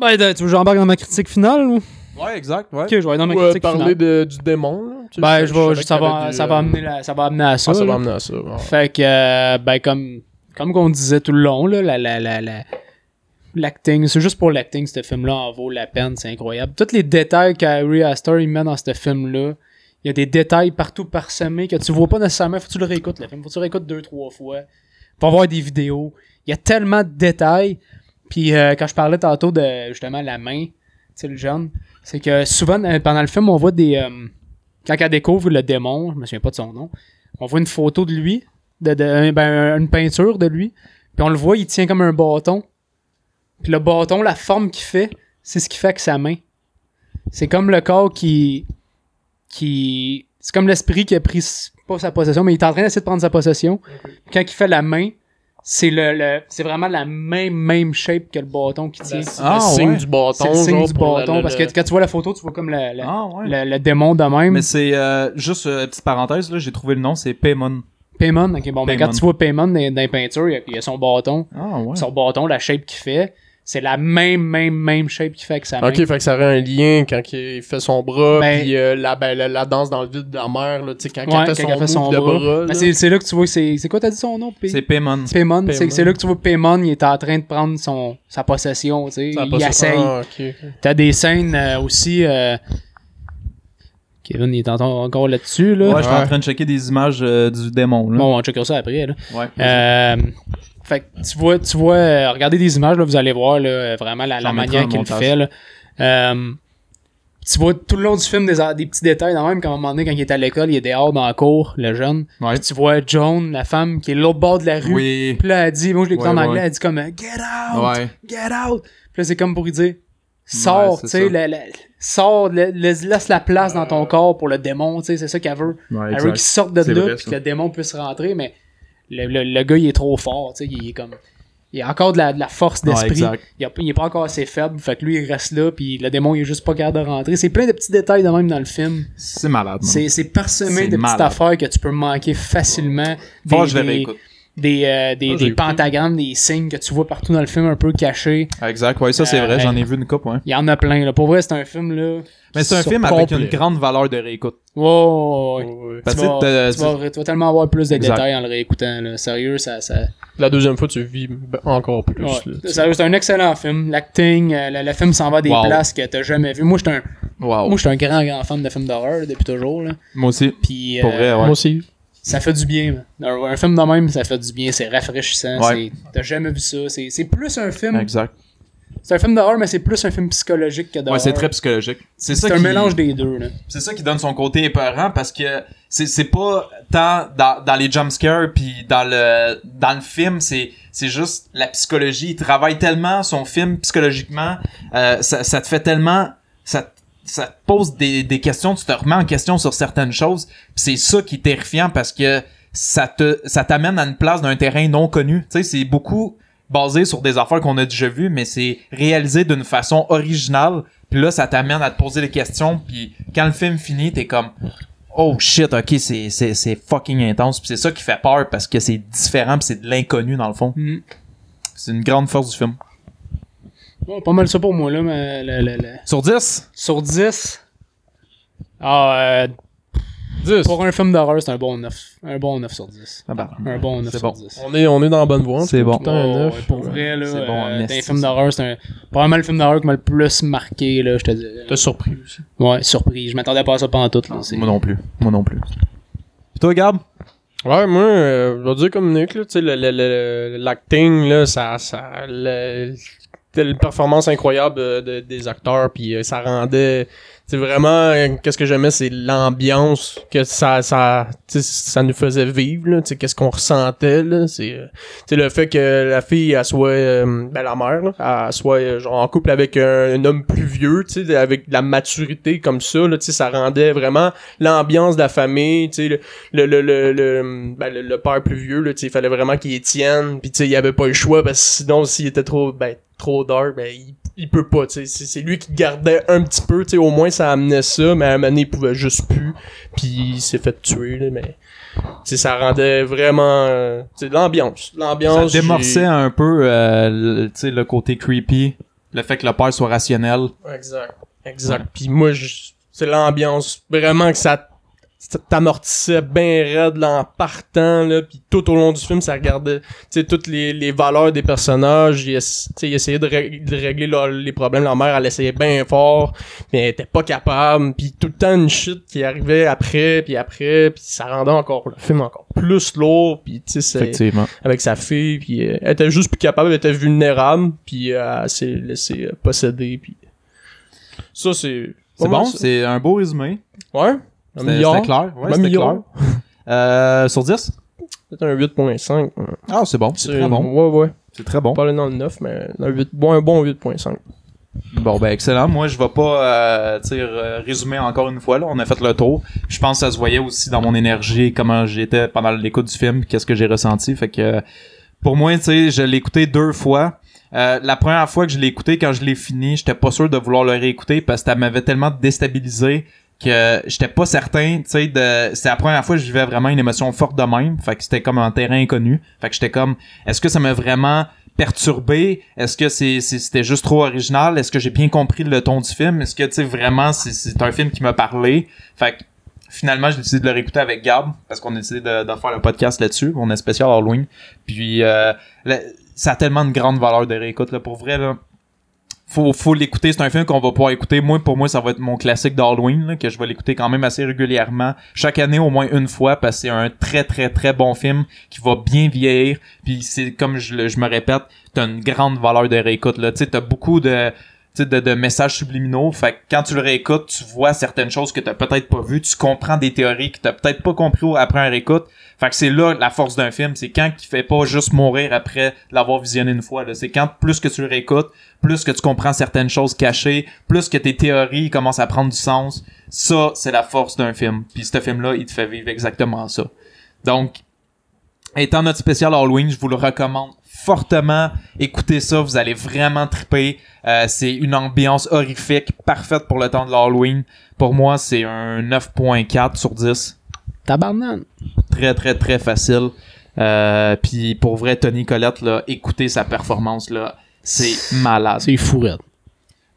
Ben, tu veux que j'embarque dans ma critique finale ou? Ouais, exact, ouais. Ok, je vais aller dans ma Ou critique parler finale. de, du démon, là. Tu Ben, je- vais, ça va, avait ça du, va euh, amener la- ça va amener à ça. Ah, ça va là. amener à ça. ouais. Fait que, euh, ben, comme, comme qu'on disait tout le long, là, la, la, la, la- l'acting, c'est juste pour l'acting, ce film-là en vaut la peine, c'est incroyable. Tous les détails qu'Harry Astor, il met dans ce film-là, il y a des détails partout parsemés que tu vois pas nécessairement, faut que tu le réécoutes, le film, faut que tu le réécoutes deux, trois fois, pour voir des vidéos. Il y a tellement de détails. Puis, euh, quand je parlais tantôt de, justement, la main, tu sais, le jeune, c'est que souvent, euh, pendant le film, on voit des, euh, quand elle découvre le démon, je me souviens pas de son nom, on voit une photo de lui, de, de- ben, une peinture de lui, puis on le voit, il tient comme un bâton. Puis le bâton, la forme qu'il fait, c'est ce qui fait avec sa main. C'est comme le corps qui. qui c'est comme l'esprit qui a pris pas sa possession, mais il est en train d'essayer de prendre sa possession. Quand il fait la main, c'est le, le- c'est vraiment la même même shape que le bâton qui tient. Ah, le signe ouais. du bâton. C'est le signe du bâton le- parce que quand tu vois la photo, tu vois comme le, le, Ah, ouais. démon de même. Mais c'est euh, juste euh, petite parenthèse là, j'ai trouvé le nom, c'est Paymon. Paymon, ok, bon, mais Paymon. quand tu vois Paymon dans, dans les peintures, il y a- il y a son bâton. Ah ouais. Son bâton, la shape qu'il fait, c'est la même, même, même shape qu'il fait sa main. Ok, fait que ça aurait un lien quand il fait son bras, Ben- puis euh, la, ben, la, la danse dans le vide de la mer, là, tu sais, quand, Ouais, il fait quand son, il move de bras. Ben, c'est, c'est là que tu vois, c'est, c'est quoi t'as dit son nom? P- C'est Paymon. Paymon. C'est, là que tu vois Paymon, il est en train de prendre son, sa possession, tu sais. Ça Il ça- essaye. Ah. T'as des scènes euh, aussi, euh, Kevin, il est en- encore là-dessus, là. Ouais, j'étais en Ouais. train de checker des images euh, du démon là. Bon, on checkera ça après, là. Ouais. Euh, fait que tu vois, tu vois, euh, regardez des images, là, vous allez voir là, euh, vraiment la, la manière qu'il fait. Là. Euh, tu vois tout le long du film des, des petits détails, dans même, qu'à un moment donné, quand il est à l'école, il est dehors dans la cour, le jeune. Ouais. Puis tu vois Joan, la femme, qui est l'autre bord de la rue. Oui. Puis là, elle dit, moi je l'écoute Ouais, en ouais. anglais, elle dit comme Get out! Ouais. Get out! Puis là, c'est comme pour lui dire Sors, tu sais, ça. la- la- sors, le- le- laisse la place dans ton corps pour le démon, tu sais, c'est ça qu'elle veut. Ouais, Elle veut qu'il sorte de là, puis que le démon puisse rentrer, mais le, le, le gars, il est trop fort, tu sais, il est comme... Il a encore de la, de la force d'esprit. il, il est pas encore assez faible, fait que lui, il reste là, puis le démon, il est juste pas capable de rentrer. C'est plein de petits détails de même dans le film. C'est malade. C'est parsemé de petites affaires que tu peux manquer facilement. Des- je le des- réécoute. Des, euh, des, Ah, des pentagrammes, des signes que tu vois partout dans le film un peu cachés. Exact, ouais, ça c'est Euh, vrai, j'en ai vu une coupe, ouais. Il y en a plein. Là. Pour vrai, c'est un film là. Mais c'est un film avec complet. une grande valeur de réécoute. Ouais, ouais, ouais. Ouais. Parce Tu, que vas, tu vas- tu vas tellement avoir plus de Exact. détails en le réécoutant. Là. Sérieux, ça. ça... La deuxième fois, tu vis encore plus. Sérieux, c'est un excellent film. L'acting, euh, le, le film s'en va à des Wow. places que t'as jamais vu. Moi, j'étais un, Wow. moi, j'étais un grand, grand fan de films d'horreur là, depuis toujours. Là. Moi aussi. Puis, Pour euh, vrai, ouais. Moi aussi. Ça fait du bien. Un, un film de même, ça fait du bien. C'est rafraîchissant. Ouais. T'as jamais vu ça. C'est plus un film. Exact. C'est un film d'horreur, mais c'est plus un film psychologique que d'horreur. Ouais, c'est très psychologique. C'est ça C'est un qui- mélange des deux. C'est ça qui donne son côté épeurant parce que c'est pas tant dans, dans les jumpscares puis dans le dans le film c'est c'est juste la psychologie il travaille tellement son film psychologiquement euh, ça, ça te fait tellement ça ça te pose des, des questions tu te remets en question sur certaines choses c'est ça qui est terrifiant parce que ça te ça t'amène à une place d'un terrain non connu tu sais c'est beaucoup basé sur des affaires qu'on a déjà vues, mais c'est réalisé d'une façon originale. Puis là, ça t'amène à te poser des questions. Puis quand le film finit, t'es comme oh shit, ok, c'est c'est c'est fucking intense. Puis c'est ça qui fait peur parce que c'est différent, puis c'est de l'inconnu dans le fond. Mm. C'est une grande force du film. Ouais, pas mal ça pour moi, là, mais le- le- le- Sur 10 Sur 10. Ah, euh, 10. pour un film d'horreur, c'est un bon 9. Un bon 9 sur 10. Ah bah. Un bon 9 C'est sur bon. 10. On est, on est dans la bonne voie. en tout C'est cas, bon. tout le temps un neuf. ouais, pour vrai, là, C'est bon, euh, en esti, ça. d'horreur, c'est un, probablement le film d'horreur qui m'a le plus marqué, là, je te dis. T'as surpris aussi. Ouais, surpris. Je m'attendais pas à ça pendant tout, là. c'est- Moi non plus. Moi non plus. Puis toi, Gab? Ouais, moi, euh, je vais dire comme Nick, là, tu sais, le- le- le- l'acting, là, ça, ça, le, telle performance incroyable euh, de- des acteurs, puis euh, ça rendait, c'est vraiment, euh, qu'est-ce que j'aimais, c'est l'ambiance que ça, ça, ça nous faisait vivre, là, qu'est-ce qu'on ressentait, là, c'est, euh, le fait que la fille, elle soit, euh, ben, la mère, là, elle soit, genre, en couple avec un, homme plus vieux, tu sais, avec de la maturité comme ça, là, tu ça rendait vraiment l'ambiance de la famille, tu sais, le, le, le, le, ben, le, père plus vieux, là, tu il fallait vraiment qu'il tienne, puis tu sais, il avait pas le choix, parce que sinon, s'il était trop, ben, trop dark, ben, il, il peut pas, tu sais, c'est, c'est lui qui gardait un petit peu, tu sais, au moins ça amenait ça, mais à un moment donné, il pouvait juste plus, puis il s'est fait tuer, là, mais, tu sais, ça rendait vraiment, euh, tu sais, l'ambiance, Ça l'ambiance. démorçait un peu euh, le, tu sais, le côté creepy, le fait que le père soit rationnel. Exact. Exact. Puis moi, c'est l'ambiance. Vraiment que ça ça t'amortissait bien raide là, en partant là puis tout au long du film ça regardait tu sais toutes les, les valeurs des personnages il, essayait de, de régler leur- les problèmes. Leur mère elle essayait bien fort mais elle était pas capable puis tout le temps une shit qui arrivait après puis après puis ça rendait encore le film encore plus lourd puis tu sais avec sa fille puis euh, elle était juste plus capable elle était vulnérable puis euh, elle s'est laissée euh, posséder puis ça c'est C'est bon, c'est un beau résumé. ouais un C'était milliard c'était clair. Ouais, c'était clair. Euh, sur 10 c'est un 8.5 Ah, c'est bon. C'est très bon. ouais ouais C'est très bon. pas aller dans le 9 mais un, 8, bon, un bon 8.5 Bon, ben, excellent. Moi, je vais pas, euh, euh, résumer encore une fois, là. On a fait le tour. Je pense que ça se voyait aussi dans mon énergie, comment j'étais pendant l'écoute du film, qu'est-ce que j'ai ressenti. Fait que, pour moi, tu sais, je l'ai écouté deux fois. Euh, la première fois que je l'ai écouté, quand je l'ai fini, j'étais pas sûr de vouloir le réécouter parce que ça m'avait tellement déstabilisé que j'étais pas certain, tu sais, de... C'est la première fois que je vivais vraiment une émotion forte de même. Fait que c'était comme un terrain inconnu. Fait que j'étais comme, est-ce que ça m'a vraiment perturbé? Est-ce que c'est, c'était juste trop original? Est-ce que j'ai bien compris le ton du film? Est-ce que, tu sais, vraiment, c'est, c'est un film qui m'a parlé? Fait que, finalement, j'ai décidé de le réécouter avec Gab, parce qu'on a décidé de, de faire le podcast là-dessus. On est spécial Halloween. Puis, euh, ça a tellement de grande valeur de réécoute, là, pour vrai, là. Faut, faut l'écouter. C'est un film qu'on va pouvoir écouter. Moi, pour moi, ça va être mon classique d'Halloween, que je vais l'écouter quand même assez régulièrement. Chaque année, au moins une fois, parce que c'est un très, très, très bon film qui va bien vieillir. Puis c'est comme je, je me répète, t'as une grande valeur de réécoute, là. Tu t'as beaucoup de, de, de messages subliminaux. Fait que quand tu le réécoutes, tu vois certaines choses que t'as peut-être pas vues. Tu comprends des théories que t'as peut-être pas compris après un réécoute. Fait que c'est là la force d'un film. C'est quand il fait pas juste mourir après l'avoir visionné une fois. C'est quand plus que tu le réécoutes, plus que tu comprends certaines choses cachées, plus que tes théories commencent à prendre du sens. Ça, c'est la force d'un film. Puis ce film-là, il te fait vivre exactement ça. Donc, étant notre spécial Halloween, je vous le recommande fortement. Écoutez ça, vous allez vraiment triper. Euh, c'est une ambiance horrifique, parfaite pour le temps de l'Halloween. Pour moi, c'est un 9.4 sur 10. Tabarnan. Très, très, très facile. Euh, Puis pour vrai, Tony Collette, là, écoutez sa performance, là, c'est malade. C'est fou, raide.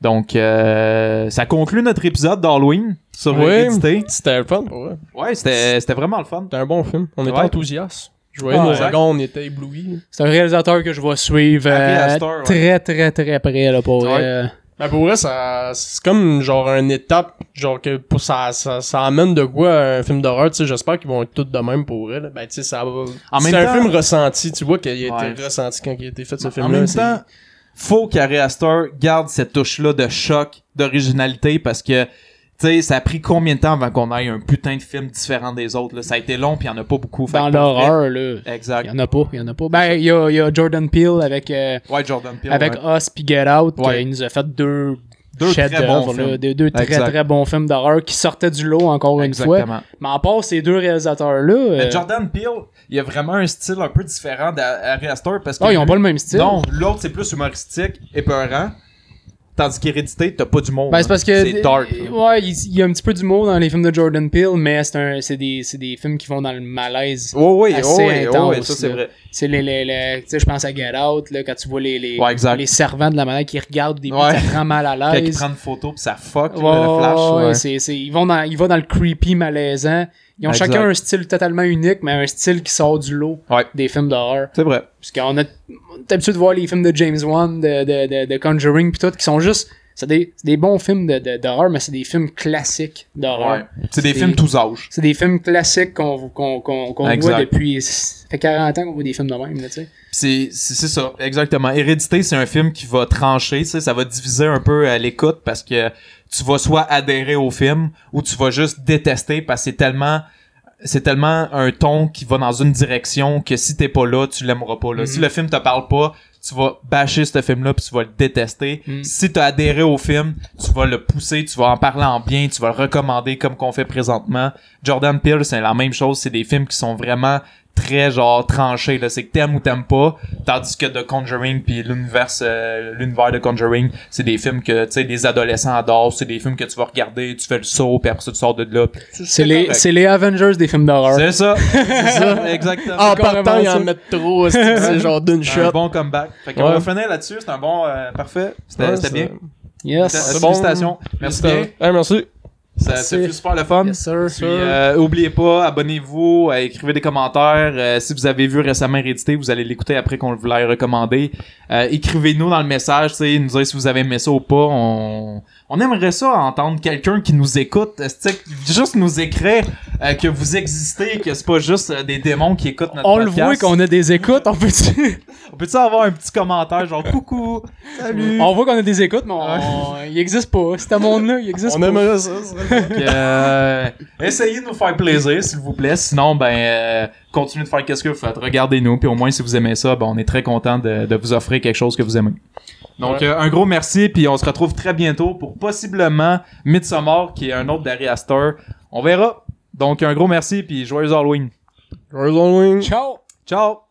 Donc, euh, ça conclut notre épisode d'Halloween sur ouais Hérédité. c'était le fun pour vrai Ouais, c'était c'était vraiment le fun. c'était un bon film on était Ouais. enthousiastes je voyais Ah, nos wagons on était éblouis C'est un réalisateur que je vais suivre Harry euh, Astor, ouais. très, très, très près, là, pour Ouais. Ben pour vrai, ça, c'est comme genre une étape, genre que pour ça, ça, ça amène de quoi un film d'horreur, tu sais, j'espère qu'ils vont être tous de même pour vrai, là. Ben tu sais, ça va. En c'est même un temps- film ressenti, tu vois qu'il a été Ouais. ressenti quand il a été fait ce En film-là. même c'est- temps, faut qu'Harry Astor garde cette touche-là de choc, d'originalité, parce que, tu sais, ça a pris combien de temps avant qu'on ait un putain de film différent des autres, là? Ça a été long, puis il y en a pas beaucoup. Fait Dans l'horreur, là. Exact. Il y en a pas, il y en a pas. Ben, il y a, il y a Jordan Peele avec, euh, Ouais, Jordan Peele. avec ouais. Us puis Get Out, Ouais. qui nous a fait deux Deux très bons d'œuvre, là, films. Deux, deux très très bons films d'horreur qui sortaient du lot encore une fois. Exactement. Mais à part ces deux réalisateurs-là, Mais euh, Jordan Peele, il y a vraiment un style un peu différent d'Ari Aster parce que. oh, ils ont pas le même style. Non, l'autre c'est plus humoristique, épeurant. Tandis qu'Hérédité, t'as pas d'humour. Ben, c'est là. parce que. C'est dark. là. Ouais, il, y a un petit peu d'humour dans les films de Jordan Peele, mais c'est un, c'est des, c'est des films qui vont dans le malaise. Oh oui, assez oh oui, oh oui, intense, ça c'est là. vrai. C'est les, les, les- tu sais, je pense à Get Out, là, quand tu vois les, les, Ouais, les servants de la manière qui regardent des Ouais. ça rend mal à Quand il l'aise. prend une photo pis ça fuck là, Ouais, le flash. ouais, ouais. c'est, c'est, ils vont dans, ils vont dans le creepy malaisant. Ils ont Exact. chacun un style totalement unique, mais un style qui sort du lot Ouais. des films d'horreur. C'est vrai. Parce qu'on a, est habitué de voir les films de James Wan, de, de, de, de Conjuring, pis tout, qui sont juste, c'est des, des bons films d'horreur, mais c'est des films classiques d'horreur. Ouais. C'est des films tous âges. C'est des films classiques qu'on, qu'on, qu'on, voit depuis, ça fait 40 ans qu'on voit des films de même, là, tu sais. C'est ça, exactement. Hérédité, c'est un film qui va trancher, ça va diviser un peu à l'écoute parce que tu vas soit adhérer au film ou tu vas juste détester parce que c'est tellement c'est tellement un ton qui va dans une direction que si t'es pas là, tu l'aimeras pas là. Si le film te parle pas, tu vas bâcher ce film-là puis tu vas le détester. Mm. Si t'as adhéré au film, tu vas le pousser, tu vas en parler en bien, tu vas le recommander comme qu'on fait présentement. Jordan Peele, c'est la même chose, c'est des films qui sont vraiment très genre tranchés là, c'est que t'aimes ou t'aimes pas, tandis que The Conjuring puis l'univers euh, l'univers de Conjuring, c'est des films que tu sais les adolescents adorent, c'est des films que tu vas regarder, tu fais le saut puis après ça tu sors de là. C'est les, c'est les Avengers des films d'horreur. C'est ça, c'est ça, exactement. En C'est carrément partant, ils en mettent trop, c'est c'est genre d'une un shot. bon comeback. Fait qu'on Ouais. va finir là-dessus, c'est un bon euh, parfait. C'était Ouais, bien. Yes. Félicitations. bon. Merci bien. Merci. Ça, ça fut super le fun. Yes, sir. Puis, euh, oubliez pas, abonnez-vous, euh, écrivez des commentaires. Euh, si vous avez vu récemment Hérédité, vous allez l'écouter après qu'on vous l'ait recommandé. Euh, écrivez-nous dans le message, tu sais, nous dire si vous avez aimé ça ou pas. On, on aimerait ça entendre quelqu'un qui nous écoute, euh, tu sais, qui- juste nous écrire euh, que vous existez, que c'est pas juste euh, des démons qui écoutent notre On le podcast. voit qu'on a des écoutes, on peut On peut-tu avoir un petit commentaire genre coucou, salut. On voit qu'on a des écoutes, mais on... il existe pas. Ce monde-là, il existe On pas. aimerait ça. ça euh, essayez de nous faire plaisir, s'il vous plaît. Sinon, ben, euh, continuez de faire qu'est-ce que vous faites. Regardez-nous, puis au moins, si vous aimez ça, ben, on est très content de, de vous offrir quelque chose que vous aimez. Donc, euh, un gros merci, puis on se retrouve très bientôt pour possiblement Midsommar, qui est un autre d'Ari Aster. On verra. Donc, un gros merci, puis joyeux Halloween. Joyeux Halloween. Ciao! Ciao!